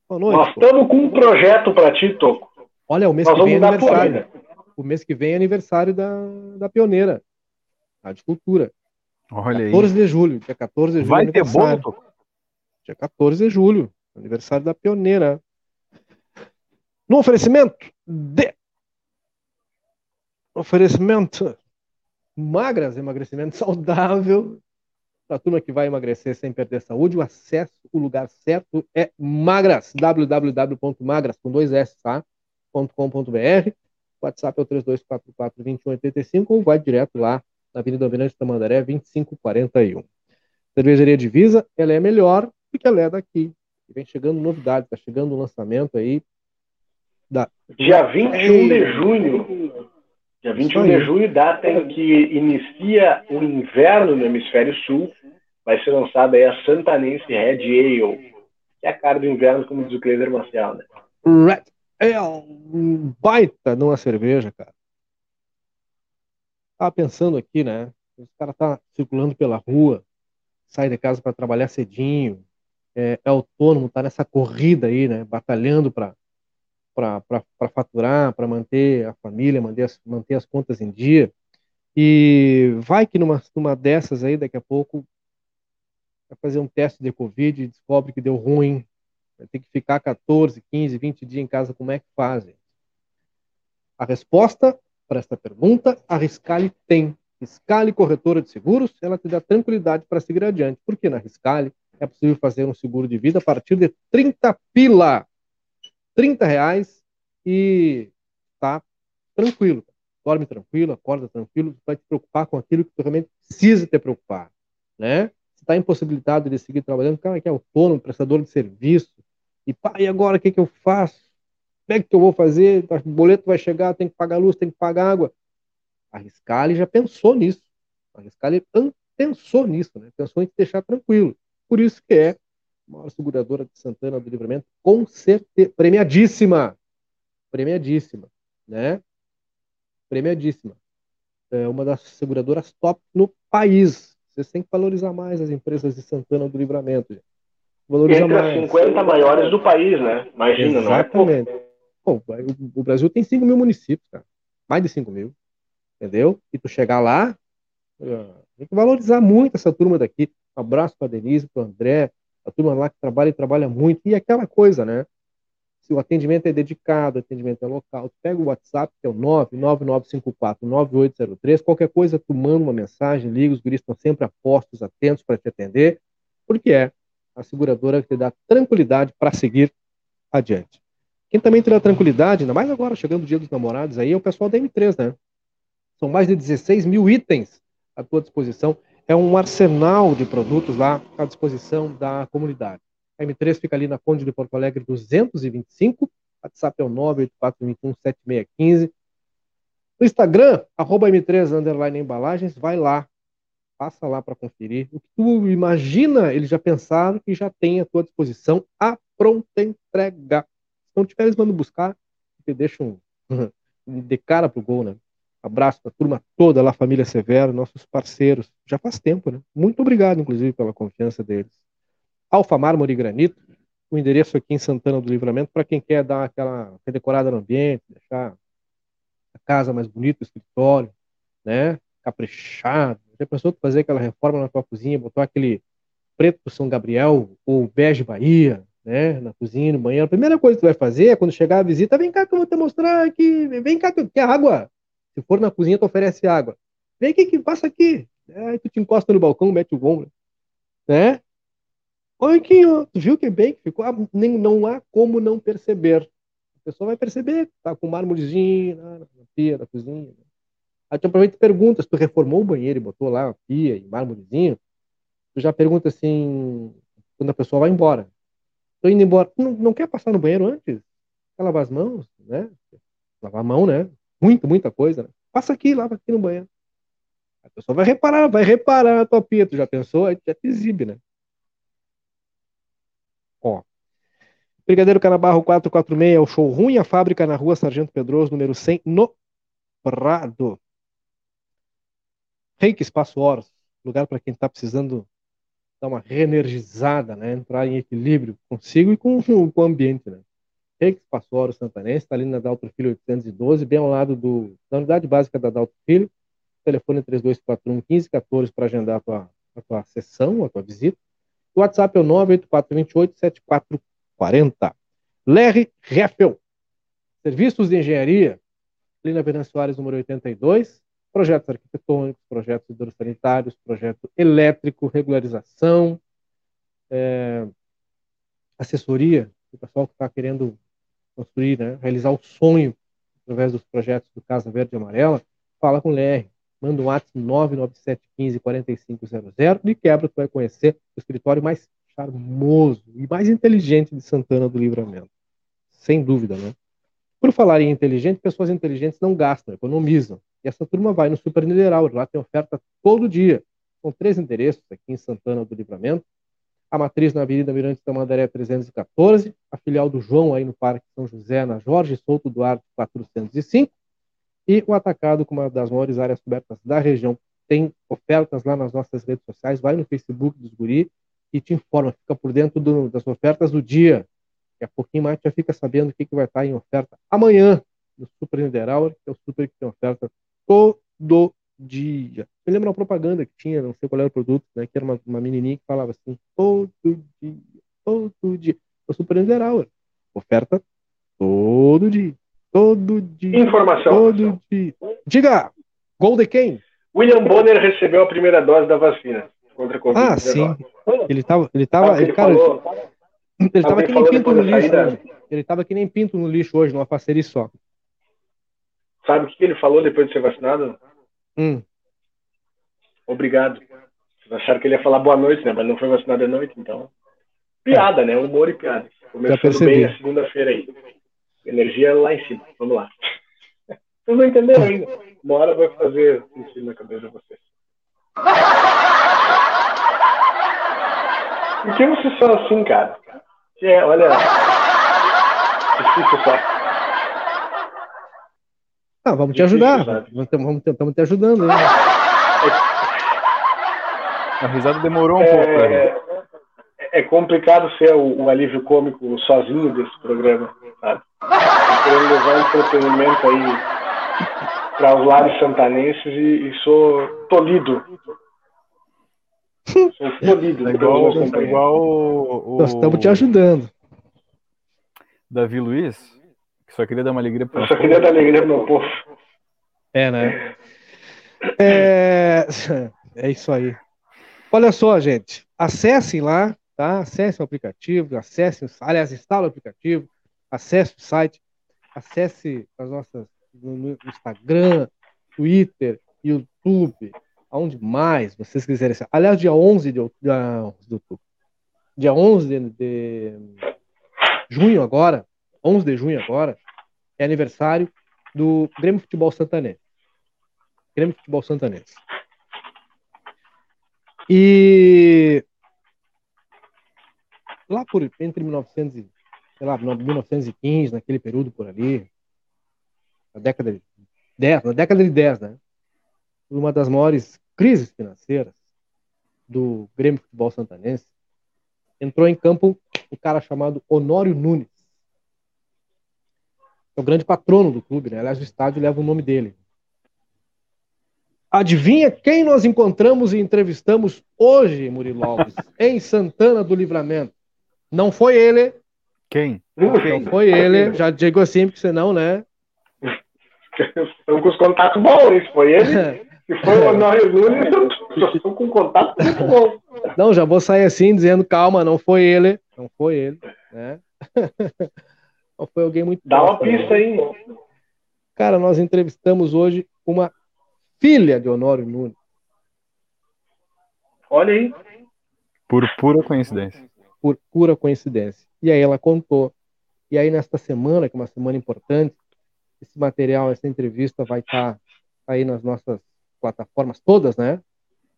Boa noite. Nós estamos com um projeto para ti, Toco. Olha, o mês Nós que vem é aniversário. O mês que vem é aniversário da, da Pioneira, a de Cultura. Olha 14 aí. de julho, dia 14 de julho. Vai ter bolo? Dia 14 de julho, aniversário da Pioneira. No oferecimento de. Oferecimento magras, emagrecimento saudável para a turma que vai emagrecer sem perder saúde, o acesso, o lugar certo é Magras, www.magras, com dois S, tá? .com.br. WhatsApp é o 3244-2185 ou vai direto lá na Avenida Almirante Tamandaré, 2541. Cervejaria Divisa, ela é melhor porque ela é daqui. E vem chegando novidades, está chegando o um lançamento aí. Da... Dia 21 de junho. Dia 21 de junho, data em que inicia o inverno no hemisfério sul vai ser lançada aí a Santanense Red Ale, que é a cara do inverno, como diz o Clever Marcial, né? Red Ale, baita numa cerveja, cara. Tava pensando aqui, né? Os caras tá circulando pela rua, sai de casa para trabalhar cedinho, é, é, autônomo, tá nessa corrida aí, né? Batalhando para para faturar, para manter a família, manter as, manter as contas em dia. E vai que numa, numa dessas aí, daqui a pouco, vai fazer um teste de Covid e descobre que deu ruim. Ter que ficar 14, 15, 20 dias em casa. Como é que fazem? A resposta para esta pergunta, a Riscale tem. Riscale Corretora de Seguros, ela te dá tranquilidade para seguir adiante. Porque na Riscale é possível fazer um seguro de vida a partir de 30 pila. 30 reais e tá tranquilo. Dorme tranquilo, acorda tranquilo, vai te preocupar com aquilo que tu realmente precisa te preocupar, né? Você está impossibilitado de seguir trabalhando, cara que é autônomo, prestador de serviço, e e agora o que, que eu faço? Como é que eu vou fazer? O boleto vai chegar, tem que pagar luz, tem que pagar água. A Riscale já pensou nisso. A Riscale pensou nisso, né? Pensou em te deixar tranquilo. Por isso que é maior seguradora de Santana do Livramento, com certeza, premiadíssima, premiadíssima, né? Premiadíssima. É uma das seguradoras top no país. Vocês têm que valorizar mais as empresas de Santana do Livramento. Gente. Valoriza Entre mais. as 50 maiores do país, né? Imagina, Exatamente. não é? Bom, o Brasil tem 5 mil municípios, cara. Mais de 5 mil. Entendeu? E tu chegar lá, tem que valorizar muito essa turma daqui. Um abraço para Denise, para André, a turma lá que trabalha e trabalha muito, e aquela coisa, né? Se o atendimento é dedicado, o atendimento é local, tu pega o WhatsApp, que é o 999549803, qualquer coisa, tu manda uma mensagem, liga, os guris estão sempre apostos, atentos para te atender, porque é a seguradora que te dá tranquilidade para seguir adiante. Quem também te dá tranquilidade, ainda mais agora, chegando o dia dos namorados, aí é o pessoal da M3, né? São mais de 16 mil itens à tua disposição é um arsenal de produtos lá à disposição da comunidade. A M3 fica ali na Conde de Porto Alegre 225, WhatsApp é o 984217615. No Instagram, arroba M3 underline embalagens, vai lá, passa lá para conferir. O que tu imagina, eles já pensaram que já tem à tua disposição a pronta entrega. Se não tiver, eles mandam buscar, porque deixam de cara pro gol, né? Abraço para a turma toda lá, família Severo, nossos parceiros. Já faz tempo, né? Muito obrigado, inclusive, pela confiança deles. Alfa Mármore e Granito, o endereço aqui em Santana do Livramento, para quem quer dar aquela decorada no ambiente, deixar a casa mais bonita, o escritório, né? Caprichado. Já pensou tu fazer aquela reforma na tua cozinha, botar aquele preto São Gabriel ou bege Bahia, né? Na cozinha, no banheiro. A primeira coisa que tu vai fazer é quando chegar a visita, vem cá que eu vou te mostrar aqui, vem cá que quer água. Se for na cozinha, tu oferece água. Vem aqui, que passa aqui. Aí tu te encosta no balcão, mete o ombro. Né? Olha aqui, ó. tu viu que bem que ficou? Ah, nem, não há como não perceber. A pessoa vai perceber, tá com mármorezinho na, na pia da cozinha. Aí tu aproveita e pergunta, se tu reformou o banheiro e botou lá pia e mármorezinho, tu já pergunta assim, quando a pessoa vai embora. Tô indo embora. Não, não quer passar no banheiro antes? Quer lavar as mãos, né? Lavar a mão, né? Muita, muita coisa, né? Passa aqui, lava aqui no banheiro. A pessoa vai reparar, vai reparar a tua pia. Tu já pensou? Aí já te exibe, né? Ó. Brigadeiro Canabarro 446 é o show ruim, a fábrica na rua Sargento Pedroso, número 100, no Prado. Reiki Espaço Horas, lugar para quem está precisando dar uma reenergizada, né? entrar em equilíbrio consigo e com, com o ambiente. Né? Reis Passoro Santanense, está ali na Dalto Filho 812, bem ao lado do, da unidade básica da Dalto Filho. Telefone 3241 1514 para agendar a tua, a tua sessão, a tua visita. O WhatsApp é o 98428 7440. Lerre Reffel. Serviços de engenharia, ali na Soares, número 82. Projetos arquitetônicos, projetos hidrossanitários, projeto elétrico, regularização, é, assessoria, o pessoal que está querendo construir, né, realizar o sonho através dos projetos do Casa Verde e Amarela, fala com o LR. Manda um WhatsApp 997154500 e quebra, tu vai conhecer o escritório mais charmoso e mais inteligente de Santana do Livramento. Sem dúvida, né? Por falar em inteligente, pessoas inteligentes não gastam, economizam. E essa turma vai no Super Niederauer, lá tem oferta todo dia. São três endereços aqui em Santana do Livramento. A matriz na Avenida Mirante da Mandaré 314, a filial do João aí no Parque São José, na Jorge Souto Duarte 405, e o atacado com uma das maiores áreas cobertas da região. Tem ofertas lá nas nossas redes sociais, vai no Facebook dos Guri e te informa, fica por dentro do, das ofertas do dia. Daqui a pouquinho mais já fica sabendo o que, que vai estar em oferta amanhã no Super Niederauer, que é o super que tem oferta todo dia. Me lembra uma propaganda que tinha, não sei qual era o produto, né? Que era uma, uma menininha que falava assim, todo dia, todo dia. O Super Niederauer, oferta todo dia, todo dia. Informação. Todo dia. Diga, gol de quem? William Bonner recebeu a primeira dose da vacina contra a Covid. Ah, sim. Ele estava, ele tava, ele, cara, falou, ele, ele tava que nem pinto no lixo. Hoje. Ele tava que nem pinto no lixo hoje, numa parceria só. Sabe o que ele falou depois de ser vacinado? Hum. Obrigado. Vocês acharam que ele ia falar boa noite, né? Mas não foi vacinado à noite, então. Piada, é. né? Humor e piada. Começando bem a segunda-feira aí. Energia lá em cima. Vamos lá. Vocês não entenderam ainda. Uma hora vai fazer sentido na cabeça de vocês. Por que vocês são assim, cara? É, olha. Difícil só. Ah, vamos te ajudar. Vamos, vamos, estamos te ajudando. Né? A risada demorou um é, pouco. Né? É, é complicado ser o, o, alívio cômico sozinho desse programa, sabe? querendo levar entretenimento aí para os lares santanenses e, e sou tolido. Sou tolido. É igual, é igual o, o... Nós estamos te ajudando. Davi Luiz, só queria dar uma alegria para Só queria dar alegria pro meu povo. É, né? É... é isso aí. Olha só, gente. Acessem lá, tá? Acessem o aplicativo, acessem, aliás, instale o aplicativo, acesse o site, acesse as nossas no Instagram, Twitter, YouTube, aonde mais vocês quiserem. Aliás, dia 11 de, dia, de outubro, dia 11 de, de junho agora, 11 de junho agora, é aniversário do Grêmio Futebol Santanense. Grêmio Futebol Santanense. E lá por entre 1900 e, sei lá, 1915, naquele período por ali, na década de 10, na década de 10, né? Uma das maiores crises financeiras do Grêmio Futebol Santanense, entrou em campo um cara chamado Honório Nunes. É o grande patrono do clube, né? Aliás, o estádio leva o nome dele. Adivinha quem nós encontramos e entrevistamos hoje, Murilo Alves, em Santana do Livramento? Não foi ele. Quem? Não foi ele. Já digo assim, porque senão, né? Estão com os contatos bons, foi ele. Se foi o Honório Nunes, eu estou com contato muito bom. Não, já vou sair assim, dizendo, calma, não foi ele. Não foi ele, né? Foi alguém muito. Dá uma pista aí. Cara, nós entrevistamos hoje uma filha de Honório Nunes. Olha aí. Por pura coincidência. Por pura coincidência. E aí ela contou. E aí nesta semana, que é uma semana importante, esse material, essa entrevista vai estar tá aí nas nossas plataformas todas, né?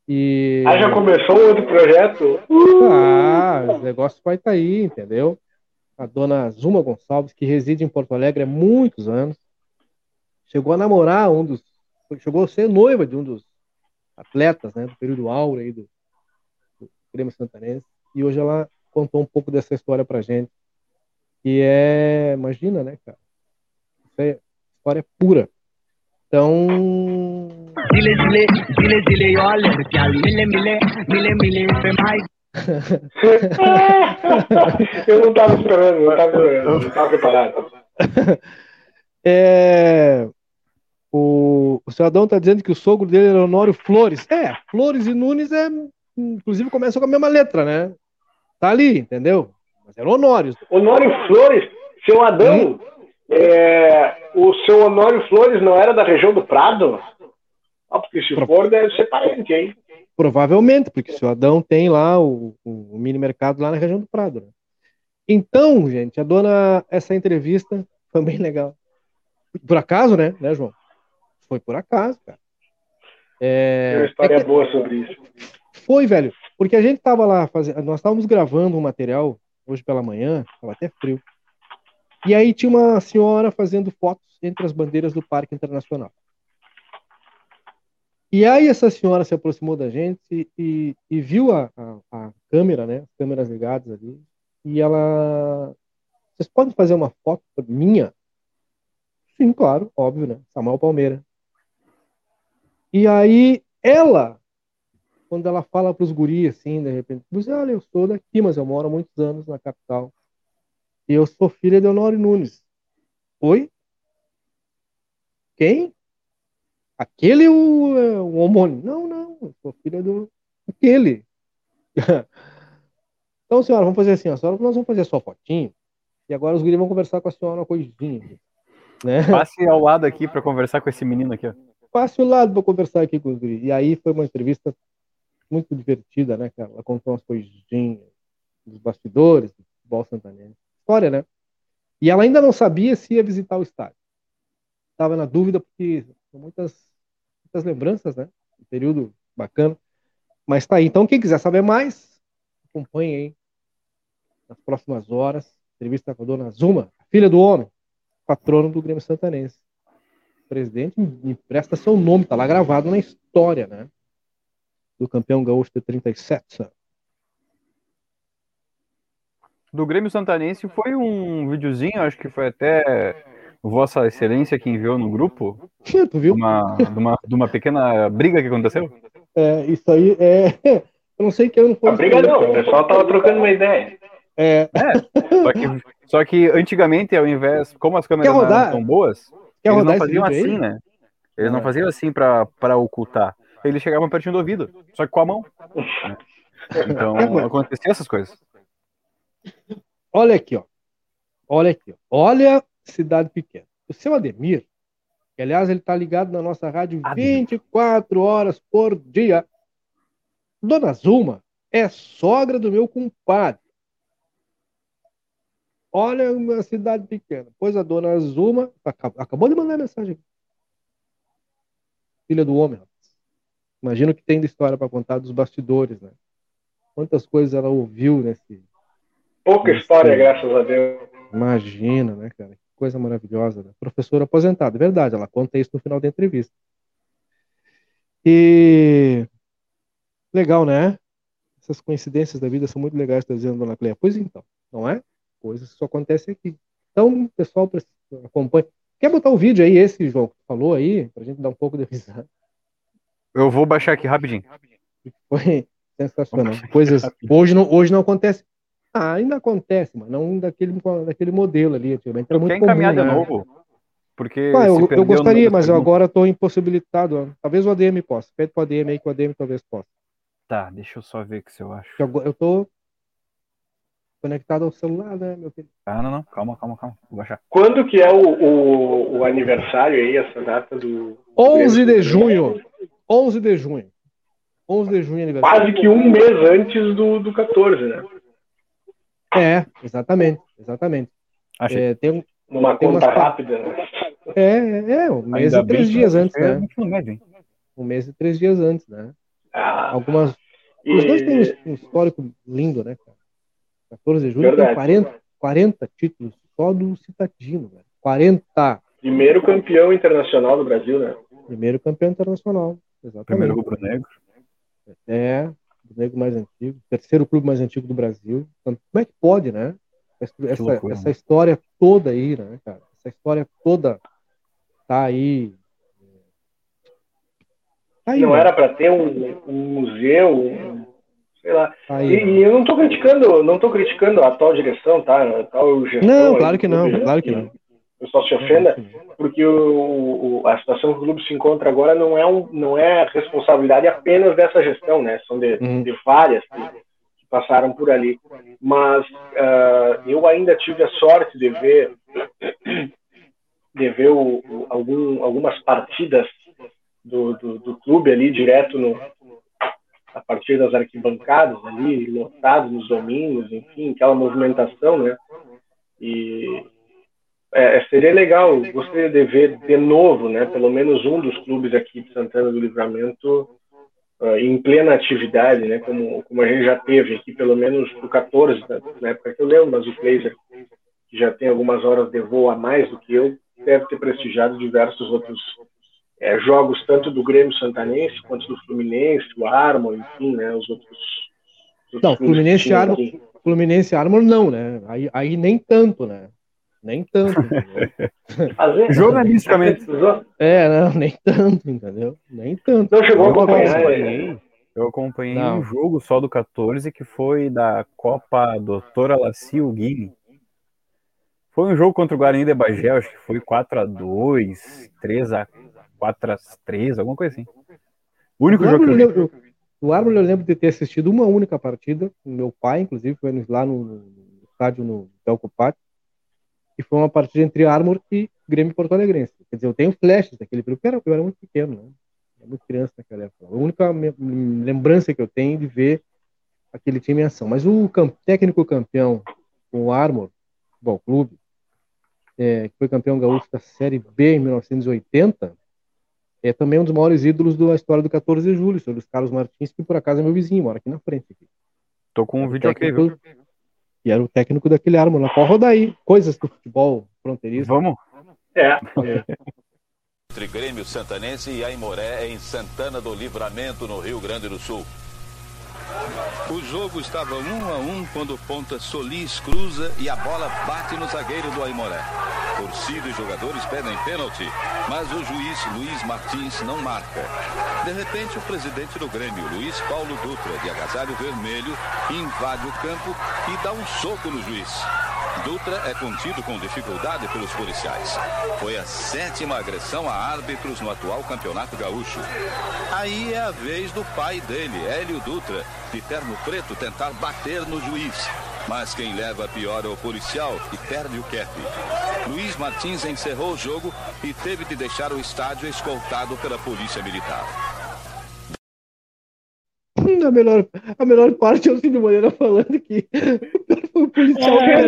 E... Ah, já começou outro projeto? Ah, o negócio vai estar tá aí, entendeu? A dona Zuma Gonçalves, que reside em Porto Alegre há muitos anos, chegou a namorar um dos chegou a ser noiva de um dos atletas, né, do período áureo aí do, do Grêmio Santanense, e hoje ela contou um pouco dessa história pra gente, que é, imagina, né, cara, isso é história pura. Então... eu não estava esperando, não estava preparado. É, o, o cidadão está dizendo que o sogro dele era Honório Flores. É, Flores e Nunes é, inclusive começam com a mesma letra, né? Tá ali, entendeu? Mas era Honório. Honório Flores, seu Adão, hum. é, o seu Honório Flores não era da região do Prado? Ah, porque se Pro... for, deve ser parente, hein? Provavelmente, porque o seu Adão tem lá o, o, mini mercado lá na região do Prado. Né? Então, gente, a dona, essa entrevista foi bem legal. Por acaso, né, né, João? Foi por acaso, cara. É... Tem uma história é que... boa sobre isso. Foi, velho, porque a gente tava lá fazendo, nós estávamos gravando um material hoje pela manhã, estava até frio. E aí tinha uma senhora fazendo fotos entre as bandeiras do Parque Internacional. E aí essa senhora se aproximou da gente e, e viu a, a, a, câmera, né? As câmeras ligadas ali. E ela. Vocês podem fazer uma foto minha? Sim, claro, óbvio, né? Samuel Palmeira. E aí ela, quando ela fala para os guris assim, de repente, diz, olha, eu sou daqui, mas eu moro há muitos anos na capital. E eu sou filha de Honório Nunes. Oi? Quem? Aquele o, é, o homônimo? Não, não, eu sou filha do. Aquele. então, senhora, vamos fazer assim, a senhora, nós vamos fazer só fotinho. E agora os guris vão conversar com a senhora uma coisinha. Né? Passe ao lado aqui para conversar com esse menino aqui. Ó. Passe ao lado para conversar aqui com os guris. E aí foi uma entrevista muito divertida, né, cara? Ela contou umas coisinhas dos bastidores do futebol santanense. História, né? E ela ainda não sabia se ia visitar o estádio. Estava na dúvida porque são muitas, muitas lembranças, né? Um período bacana. Mas tá aí. Então, quem quiser saber mais, acompanhe aí nas próximas horas. Entrevista com a dona Zuma, filha do homem, patrono do Grêmio Santanense. O presidente empresta seu nome, tá lá gravado na história, né? Do campeão gaúcho de 37 Do Grêmio Santanense foi um videozinho, acho que foi até Vossa Excelência que enviou no grupo. tu viu? Uma, de, uma, de uma pequena briga que aconteceu. É, isso aí é. Eu não sei que eu não foi. A briga não, o pessoal tava trocando uma ideia. É. é. Só, que, só que antigamente, ao invés, como as câmeras não eram tão boas, Quer eles não faziam assim, aí? né? Eles é. não faziam assim para ocultar. Eles chegavam pertinho do ouvido, só que com a mão. Então, é, acontecia essas coisas. Olha aqui, ó. Olha aqui, ó. Olha cidade pequena. O seu Ademir, que aliás ele está ligado na nossa rádio Ademir. 24 horas por dia. Dona Zuma é sogra do meu compadre. Olha uma cidade pequena. Pois a dona Zuma acabou de mandar mensagem. Filha do homem, rapaz. Imagina o que tem de história para contar dos bastidores, né? Quantas coisas ela ouviu nesse. Pouca nesse... história, graças a Deus. Imagina, né, cara? Coisa maravilhosa, né? Professora aposentada, é verdade, ela conta isso no final da entrevista. E legal, né? Essas coincidências da vida são muito legais, está dizendo a dona Cleia. Pois então, não é? Coisas que só acontecem aqui. Então, pessoal, acompanha. Quer botar o vídeo aí, esse, João, que falou aí, pra gente dar um pouco de risada? Eu vou baixar aqui rapidinho. Foi sensacional. Coisas. Hoje não, hoje não acontece. Ah, ainda acontece, mas não daquele, daquele modelo ali. Antigamente era muito Quer encaminhar comum, de né? novo? Porque ah, eu, eu gostaria, mas eu agora estou impossibilitado. Talvez o ADM possa. Pede para o ADM aí que o ADM talvez possa. Tá, deixa eu só ver o que se eu acho. Eu, estou conectado ao celular, né, meu filho? Ah, não, não. Calma, calma, calma. Vou baixar. Quando que é o, o, o aniversário aí, essa data do... 11 de junho. 11 de junho. 11 de junho aniversário. Quase que um mês antes do, do 14, né? É, exatamente, exatamente. Achei. É, tem, Uma tem conta umas... rápida, né? É, é, é, um mês Ainda e três dias antes, né? Um mês e três dias antes, né? Ah, Algumas. Os dois têm um histórico lindo, né, cara? 14 de julho Verdade. tem 40, 40 títulos só do Citadino, velho. 40. Primeiro campeão internacional do Brasil, né? Primeiro campeão internacional, exatamente. Primeiro rubro-negro. É, do negro mais antigo, terceiro clube mais antigo do Brasil. Então, como é que pode, né? Essa, loucura, essa né? história toda aí, né, cara? Essa história toda tá aí. Tá aí não né? era para ter um, um museu, um, sei lá. Tá aí, e, e, eu não estou criticando, não tô criticando a atual direção, tá? A atual gestão, não, claro que não, claro que não o pessoal se ofenda, porque o, o, a situação que o clube se encontra agora não é, um, não é responsabilidade apenas dessa gestão, né? São de, uhum. de várias que, passaram por ali. Mas uh, eu ainda tive a sorte de ver, de ver o, o, algum, algumas partidas do, do, do, clube ali direto no, a partir das arquibancadas ali, lotados nos domingos, enfim, aquela movimentação, né? E é, seria legal, gostaria de ver de novo, né, pelo menos um dos clubes aqui de Santana do Livramento uh, em plena atividade, né, como, como a gente já teve aqui, pelo menos o 14, né, na época que eu lembro, mas o Blazer, que já tem algumas horas de voo a mais do que eu, deve ter prestigiado diversos outros é, jogos, tanto do Grêmio Santanense, quanto do Fluminense, o Armor, enfim, né, os outros. Os não, Fluminense Armor, Fluminense Armor não, né? Aí, aí nem tanto, né? Nem tanto. Jornalisticamente. É, não, nem tanto, entendeu? Nem tanto. Não chegou a acompanhar. Eu acompanhei não. um jogo só do 14 que foi da Copa Doutora Lacio Guini. Foi um jogo contra o Guarani de Bagé, acho que foi 4x2, 3x4, 4x3, alguma coisa assim. O único o jogo que eu lembro, O Árvore eu lembro de ter assistido uma única partida. Meu pai, inclusive, foi lá no, no estádio no Telco Pátio que foi uma partida entre Armor e Grêmio Porto Alegrense. Quer dizer, eu tenho flashes daquele período, era, eu era muito pequeno, né? era muito criança naquela época. A única lembrança que eu tenho de ver aquele time em ação. Mas o técnico campeão com o Armor, Futebol Clube, é, que foi campeão gaúcho da Série B em 1980, é também um dos maiores ídolos da história do 14 de julho, sobre os Carlos Martins, que por acaso é meu vizinho, mora aqui na frente. Aqui. Tô com um vídeo aqui, viu? E era o técnico daquele Armo lá. Pode rodar aí. Coisas do futebol fronteiriço. Vamos? É. é. Entre Grêmio Santanense e Aimoré em Santana do Livramento, no Rio Grande do Sul. O jogo estava um a um quando o ponta Solis cruza e a bola bate no zagueiro do Aimoré. Torcida e jogadores pedem pênalti, mas o juiz Luiz Martins não marca. De repente, o presidente do Grêmio, Luiz Paulo Dutra, de agasalho vermelho, invade o campo e dá um soco no juiz. Dutra é contido com dificuldade pelos policiais. Foi a sétima agressão a árbitros no atual campeonato gaúcho. Aí é a vez do pai dele, Hélio Dutra, de terno preto, tentar bater no juiz. Mas quem leva pior é o policial e perde o cap. Luiz Martins encerrou o jogo e teve de deixar o estádio escoltado pela polícia militar. A melhor, a melhor parte é o Cid Moreira falando que o policial. É,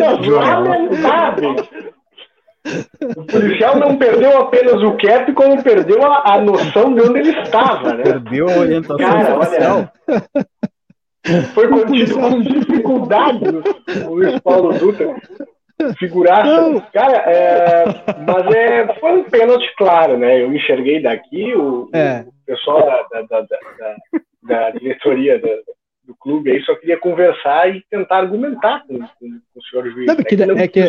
o policial não perdeu apenas o cap, como perdeu a, a noção de onde ele estava, né? Perdeu a orientação Cara, olha, foi contido com dificuldade o Luiz Paulo Dutra. Figuraça. Cara, é, mas é, foi um pênalti claro, né? Eu enxerguei daqui, o, é. o pessoal da, da, da, da diretoria do clube aí só queria conversar e tentar argumentar com, com, com o senhor juiz. Sabe né? que, não é que,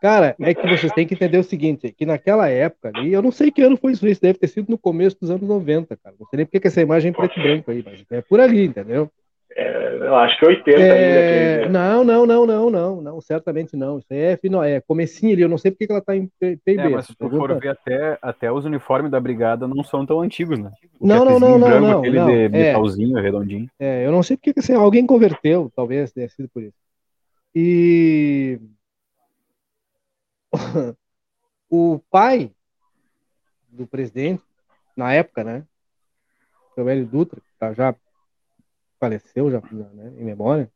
Cara, é que vocês têm que entender o seguinte, que naquela época ali, eu não sei que ano foi isso, isso deve ter sido no começo dos anos 90, cara. Não sei nem porque que essa imagem é preto e branco aí, mas é por ali, entendeu? É, eu acho que 80 é... ainda. Não, não, não, não, não, não, certamente não. Isso é, final, é comecinho ali, eu não sei porque que ela tá em PIB. É, mas se tu for ver até, até os uniformes da brigada não são tão antigos, né? O não, não, não, não, não. Aquele não, de é. metalzinho, é, redondinho. É, eu não sei porque que assim, alguém converteu, talvez tenha sido por isso. E o pai do presidente, na época, né? O Hélio Dutra, que tá já faleceu, já né, em memória.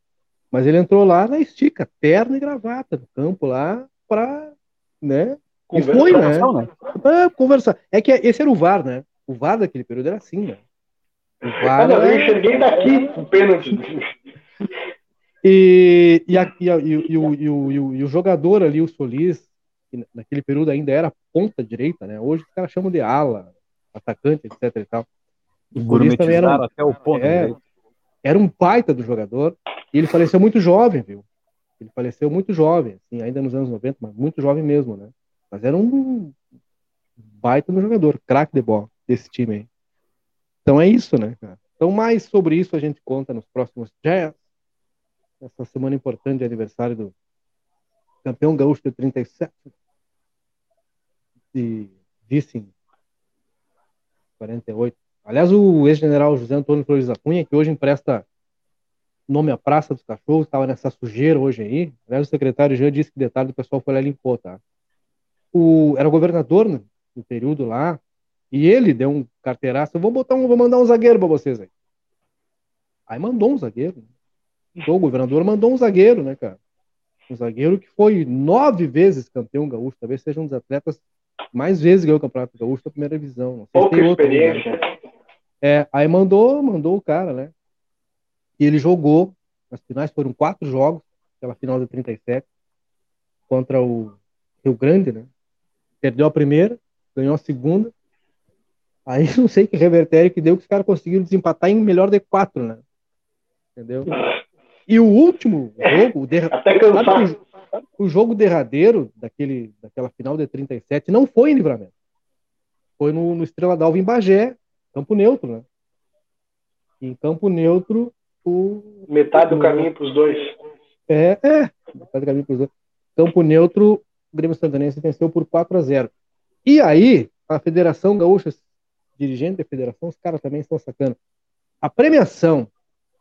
Mas ele entrou lá na estica, terno e gravata, no campo lá, para, né? E foi, né? né? Pra conversar. É que esse era o VAR, né? O VAR daquele período era assim, né? O VAR ah, não, eu enxerguei daqui o pênalti. E, e, a, e, a, e, e, o, e, o, e o jogador ali, o Solis, que naquele período ainda era ponta direita, né? Hoje os caras chamam de ala, atacante, etc e tal. O Solis também era, até o ponto é, era um baita do jogador e ele faleceu muito jovem, viu? Ele faleceu muito jovem, assim, ainda nos anos 90, mas muito jovem mesmo, né? Mas era um baita do jogador, craque de bola desse time aí. Então é isso, né, cara? Então mais sobre isso a gente conta nos próximos dias. Essa semana importante de aniversário do campeão gaúcho de 37 e vice em 48. Aliás, o ex-general José Antônio Flores da Cunha, que hoje empresta nome à Praça dos Cachorros, estava nessa sujeira hoje aí. Aliás, o secretário já disse que detalhe o pessoal foi lá e limpou, tá? O, era governador né, no período lá, e ele deu um carteiraço, vou botar um, vou mandar um zagueiro para vocês aí. Aí mandou um zagueiro. O governador mandou um zagueiro, né, cara? Um zagueiro que foi nove vezes campeão gaúcho, talvez seja um dos atletas mais vezes ganhou o Campeonato Gaúcho da primeira divisão. Pouca experiência. Outro, né? É, aí mandou, mandou o cara, né? E ele jogou, as finais foram quatro jogos, aquela final de 37, contra o Rio Grande, né? Perdeu a primeira, ganhou a segunda. Aí não sei que revertério que deu que os caras conseguiram desempatar em melhor de quatro, né? Entendeu? E o último jogo, o, der... o jogo derradeiro daquele, daquela final de 37 não foi em livramento. Foi no, no Estrela d'Alva em Bagé, campo neutro, né? em campo neutro, o. Metade do caminho para os dois. É, é, metade do caminho para os dois. Campo neutro, o Grêmio Santanense venceu por 4 a 0 E aí, a Federação Gaúcha, dirigente da federação, os caras também estão sacando. A premiação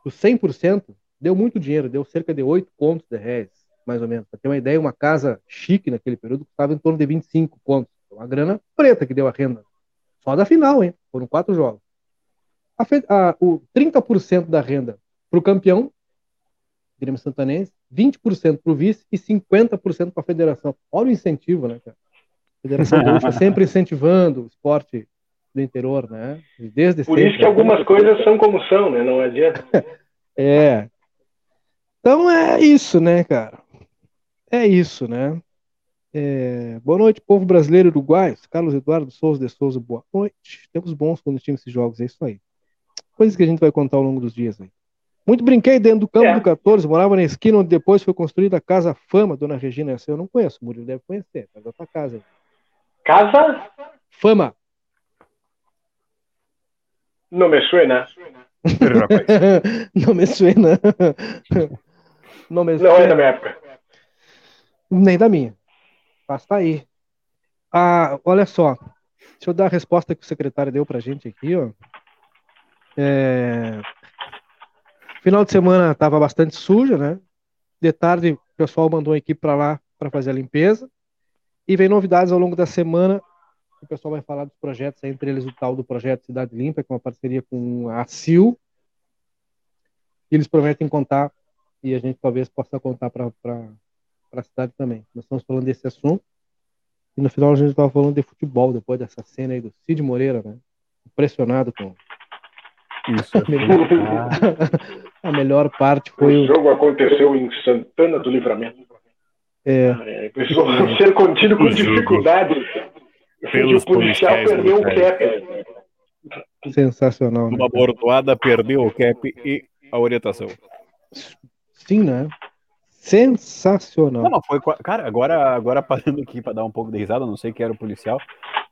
do 100% deu muito dinheiro, deu cerca de 8 pontos de reais, mais ou menos. Para ter uma ideia, uma casa chique naquele período custava em torno de 25 pontos. Uma grana preta que deu a renda. Só da final, hein? Foram quatro jogos. A, a, o 30% da renda para o campeão, Grêmio Santanense, 20% para o vice e 50% para a federação. Olha o incentivo, né, cara? A Federação Gaúcha sempre incentivando o esporte do interior, né? Desde Por sempre, isso que algumas coisas são como são, né? Não adianta. é. Então é isso, né, cara? É isso, né? É... Boa noite, povo brasileiro uruguaio. Carlos Eduardo Souza de Souza, boa noite. Temos bons quando tínhamos esses jogos, é isso aí. Coisas que a gente vai contar ao longo dos dias aí. Muito brinquei dentro do campo é. do 14, morava na esquina onde depois foi construída a Casa Fama, Dona Regina. Essa eu não conheço, o Murilo deve conhecer, mas é outra casa aí. Casa? Fama. Não me suena. não me suena. não me suena. Não é da minha época. Nem da minha. Mas tá aí. Ah, olha só. Deixa eu dar a resposta que o secretário deu pra gente aqui, ó. É... Final de semana estava bastante suja, né? De tarde o pessoal mandou a equipe para lá para fazer a limpeza. E vem novidades ao longo da semana. O pessoal vai falar dos projetos, entre eles o tal do projeto Cidade Limpa, que é uma parceria com a CIL. Eles prometem contar, e a gente talvez possa contar para a cidade também. Nós estamos falando desse assunto. E no final a gente estava falando de futebol, depois dessa cena aí do Cid Moreira, né? Impressionado com isso. A melhor, a melhor parte foi. O jogo aconteceu em Santana do Livramento. É. é precisou ser contido com dificuldade. Pelos o policial perdeu o cap. Sensacional. Uma né? bordoada perdeu o cap e a orientação. Sim, né? Sensacional. Não, foi. Cara, agora, agora parando aqui para dar um pouco de risada, não sei quem era o policial,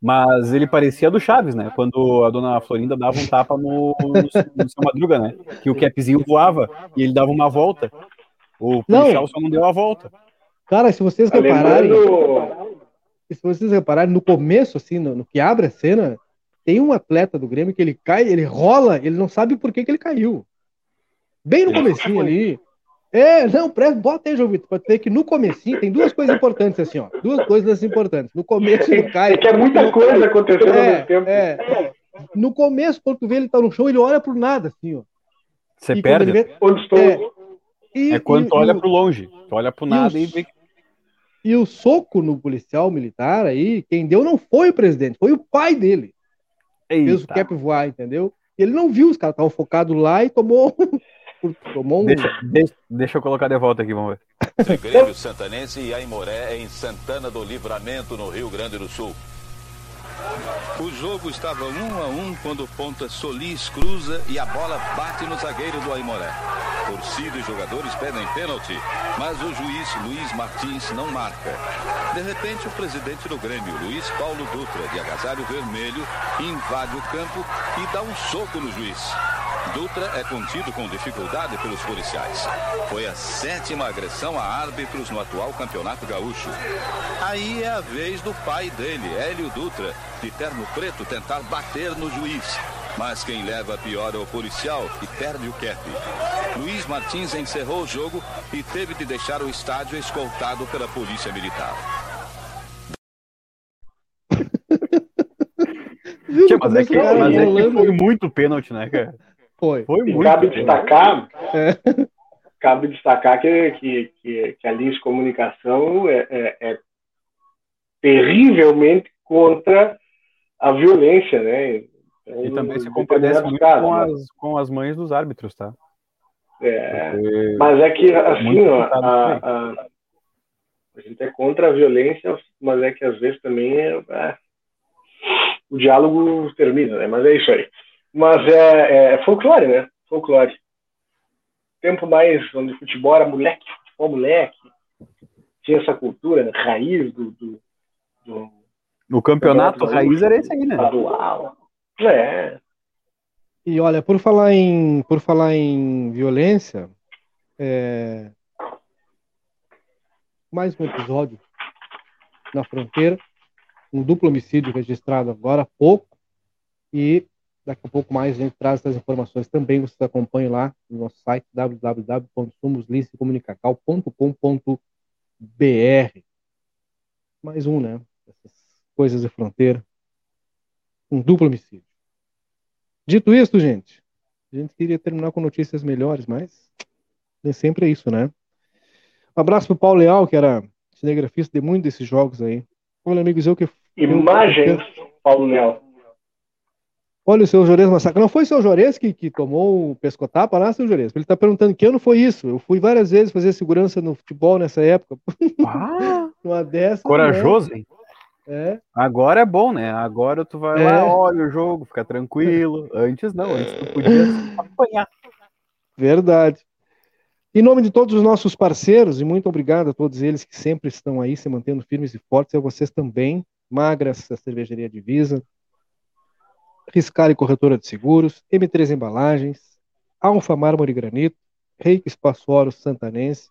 mas ele parecia do Chaves, né? Quando a dona Florinda dava um tapa no, no, no seu Madruga, né? Que o capzinho voava e ele dava uma volta. O policial não. só não deu a volta. Cara, se vocês tá repararem. Se vocês repararem, no começo, assim, no, no, que abre a cena, tem um atleta do Grêmio que ele cai, ele rola, ele não sabe por que, que ele caiu. Bem no comecinho ali. É, não, presta, bota aí, João Vitor, pra ter que no comecinho tem duas coisas importantes, assim, ó. Duas coisas importantes. No começo ele cai. É que é muita coisa acontecendo é, ao mesmo tempo. É, no começo, quando tu vê ele tá no chão, ele olha pro nada, assim, ó. Você perde? Vê, Onde estou? É, e, é quando e, tu olha e, pro longe. Tu olha pro nada e, vê E o soco no policial militar aí, quem deu não foi o presidente, foi o pai dele. Eita. Fez o cap voar, entendeu? Ele não viu, os caras estavam focados lá e tomou Tomou um... deixa, deixa, deixa, eu colocar de volta aqui, vamos ver. Grêmio Santanense e Aimoré em Santana do Livramento, no Rio Grande do Sul. O jogo estava um a um quando o ponta Solis cruza e a bola bate no zagueiro do Aimoré. Torcida e jogadores pedem pênalti, mas o juiz Luiz Martins não marca. De repente, o presidente do Grêmio, Luiz Paulo Dutra, de agasalho vermelho, invade o campo e dá um soco no juiz. Dutra é contido com dificuldade pelos policiais. Foi a sétima agressão a árbitros no atual campeonato gaúcho. Aí é a vez do pai dele, Hélio Dutra, de terno preto, tentar bater no juiz. Mas quem leva pior é o policial, que perde o cap. Luiz Martins encerrou o jogo e teve de deixar o estádio escoltado pela polícia militar. mas é que, mas é que foi muito pênalti, né, cara? Foi. Foi muito. Cabe destacar, é. cabe destacar que, que, que, que a Lins Comunicação é, é, é, terrivelmente contra a violência, né? Então, e também se compadece muito casos, com, né? as, com as mães dos árbitros, tá? É, mas é que, assim, ó, a, a, a, gente é contra a violência, mas é que às vezes também é, é, o diálogo termina, né? Mas é isso aí. Mas é, é folclore, né? Folclore tempo mais onde o futebol era moleque, futebol moleque, tinha essa cultura né, raiz do, do, do o campeonato raiz era esse aí, né? Estadual. É. E olha, por falar em, por falar em violência, é... mais um episódio na fronteira, um duplo homicídio registrado agora há pouco, e Daqui a pouco mais a gente traz essas informações também. Vocês acompanhem lá no nosso site www.somoslicecomunicacal.com.br. Mais um, né? Essas coisas de fronteira. Um duplo homicídio. Dito isso, gente, a gente queria terminar com notícias melhores, mas nem sempre é isso, né? Um abraço pro Paulo Leal, que era cinegrafista de muitos desses jogos aí. Olha, amigos, eu que. Imagens, Paulo Leal. Olha o seu Jores Massacre. Não foi o seu Jores que, que tomou o pescotapa lá, seu Jores? Ele está perguntando que ano foi isso. Eu fui várias vezes fazer segurança no futebol nessa época. Ah, Uma dessa. Corajoso, né? hein? É. Agora é bom, né? Agora tu vai é. lá, olha o jogo, fica tranquilo. Antes não, antes tu podia apanhar. Verdade. Em nome de todos os nossos parceiros, e muito obrigado a todos eles que sempre estão aí se mantendo firmes e fortes, e a vocês também, Magras, a Cervejaria Divisa, Riscale Corretora de Seguros, M3 Embalagens, Alfa Mármore Granito, Reiki Espaço Oro Santanense,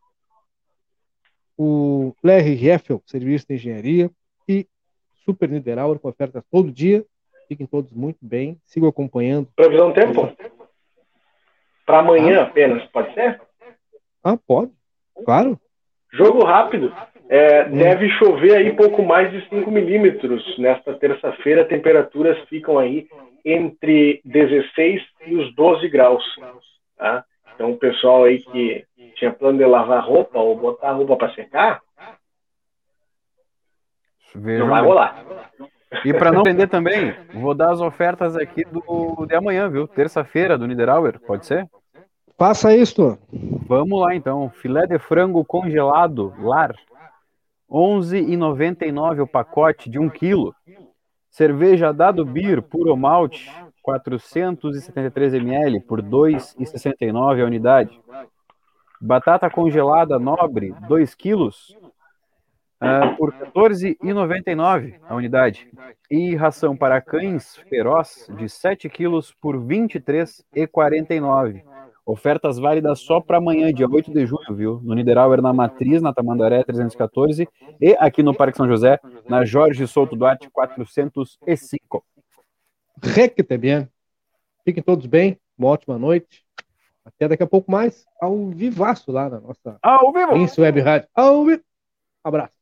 o Lerre Heffel, Serviço de Engenharia e Super Niederauer com ofertas todo dia. Fiquem todos muito bem, sigam acompanhando. Previsão do tempo? Para amanhã ah. apenas, pode ser? Ah, pode, claro. Jogo rápido. É. Deve chover aí pouco mais de 5 milímetros nesta terça-feira. Temperaturas ficam aí entre 16 e os 12 graus. Tá? Então, o pessoal aí que tinha plano de lavar roupa ou botar a roupa para secar, Vejam não vai rolar. E para não vender também, vou dar as ofertas aqui do de amanhã, viu? Terça-feira do Niederauer, pode ser? Faça isso. Vamos lá então. Filé de frango congelado, lar. 11,99 o pacote de 1 quilo. Cerveja Dado Beer Puro Malte, 473 ml por 2,69 a unidade. Batata congelada nobre, 2 quilos, uh, por 14,99 a unidade. E ração para cães feroz, de 7 quilos, por 23,49. Ofertas válidas só para amanhã, dia 8 de junho, viu? No Niederauer, na Matriz, na Tamandaré 314 e aqui no Parque São José, na Jorge Souto Duarte 405. Requete bem. Fiquem todos bem. Uma ótima noite. Até daqui a pouco mais ao vivaço lá na nossa ao vivo. Web Rádio. Ao vivo. Abraço.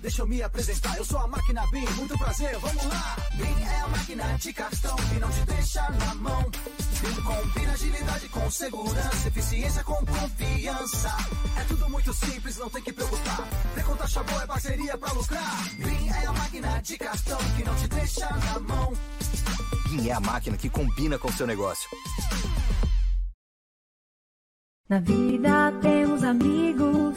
deixa eu me apresentar. Eu sou a máquina BIM, muito prazer, vamos lá. BIM é a máquina de cartão que não te deixa na mão. BIM combina agilidade com segurança, eficiência com confiança. É tudo muito simples, não tem que preocupar. Conta taxa boa, é parceria pra lucrar. BIM é a máquina de cartão que não te deixa na mão. BIM é a máquina que combina com seu negócio. Na vida temos amigos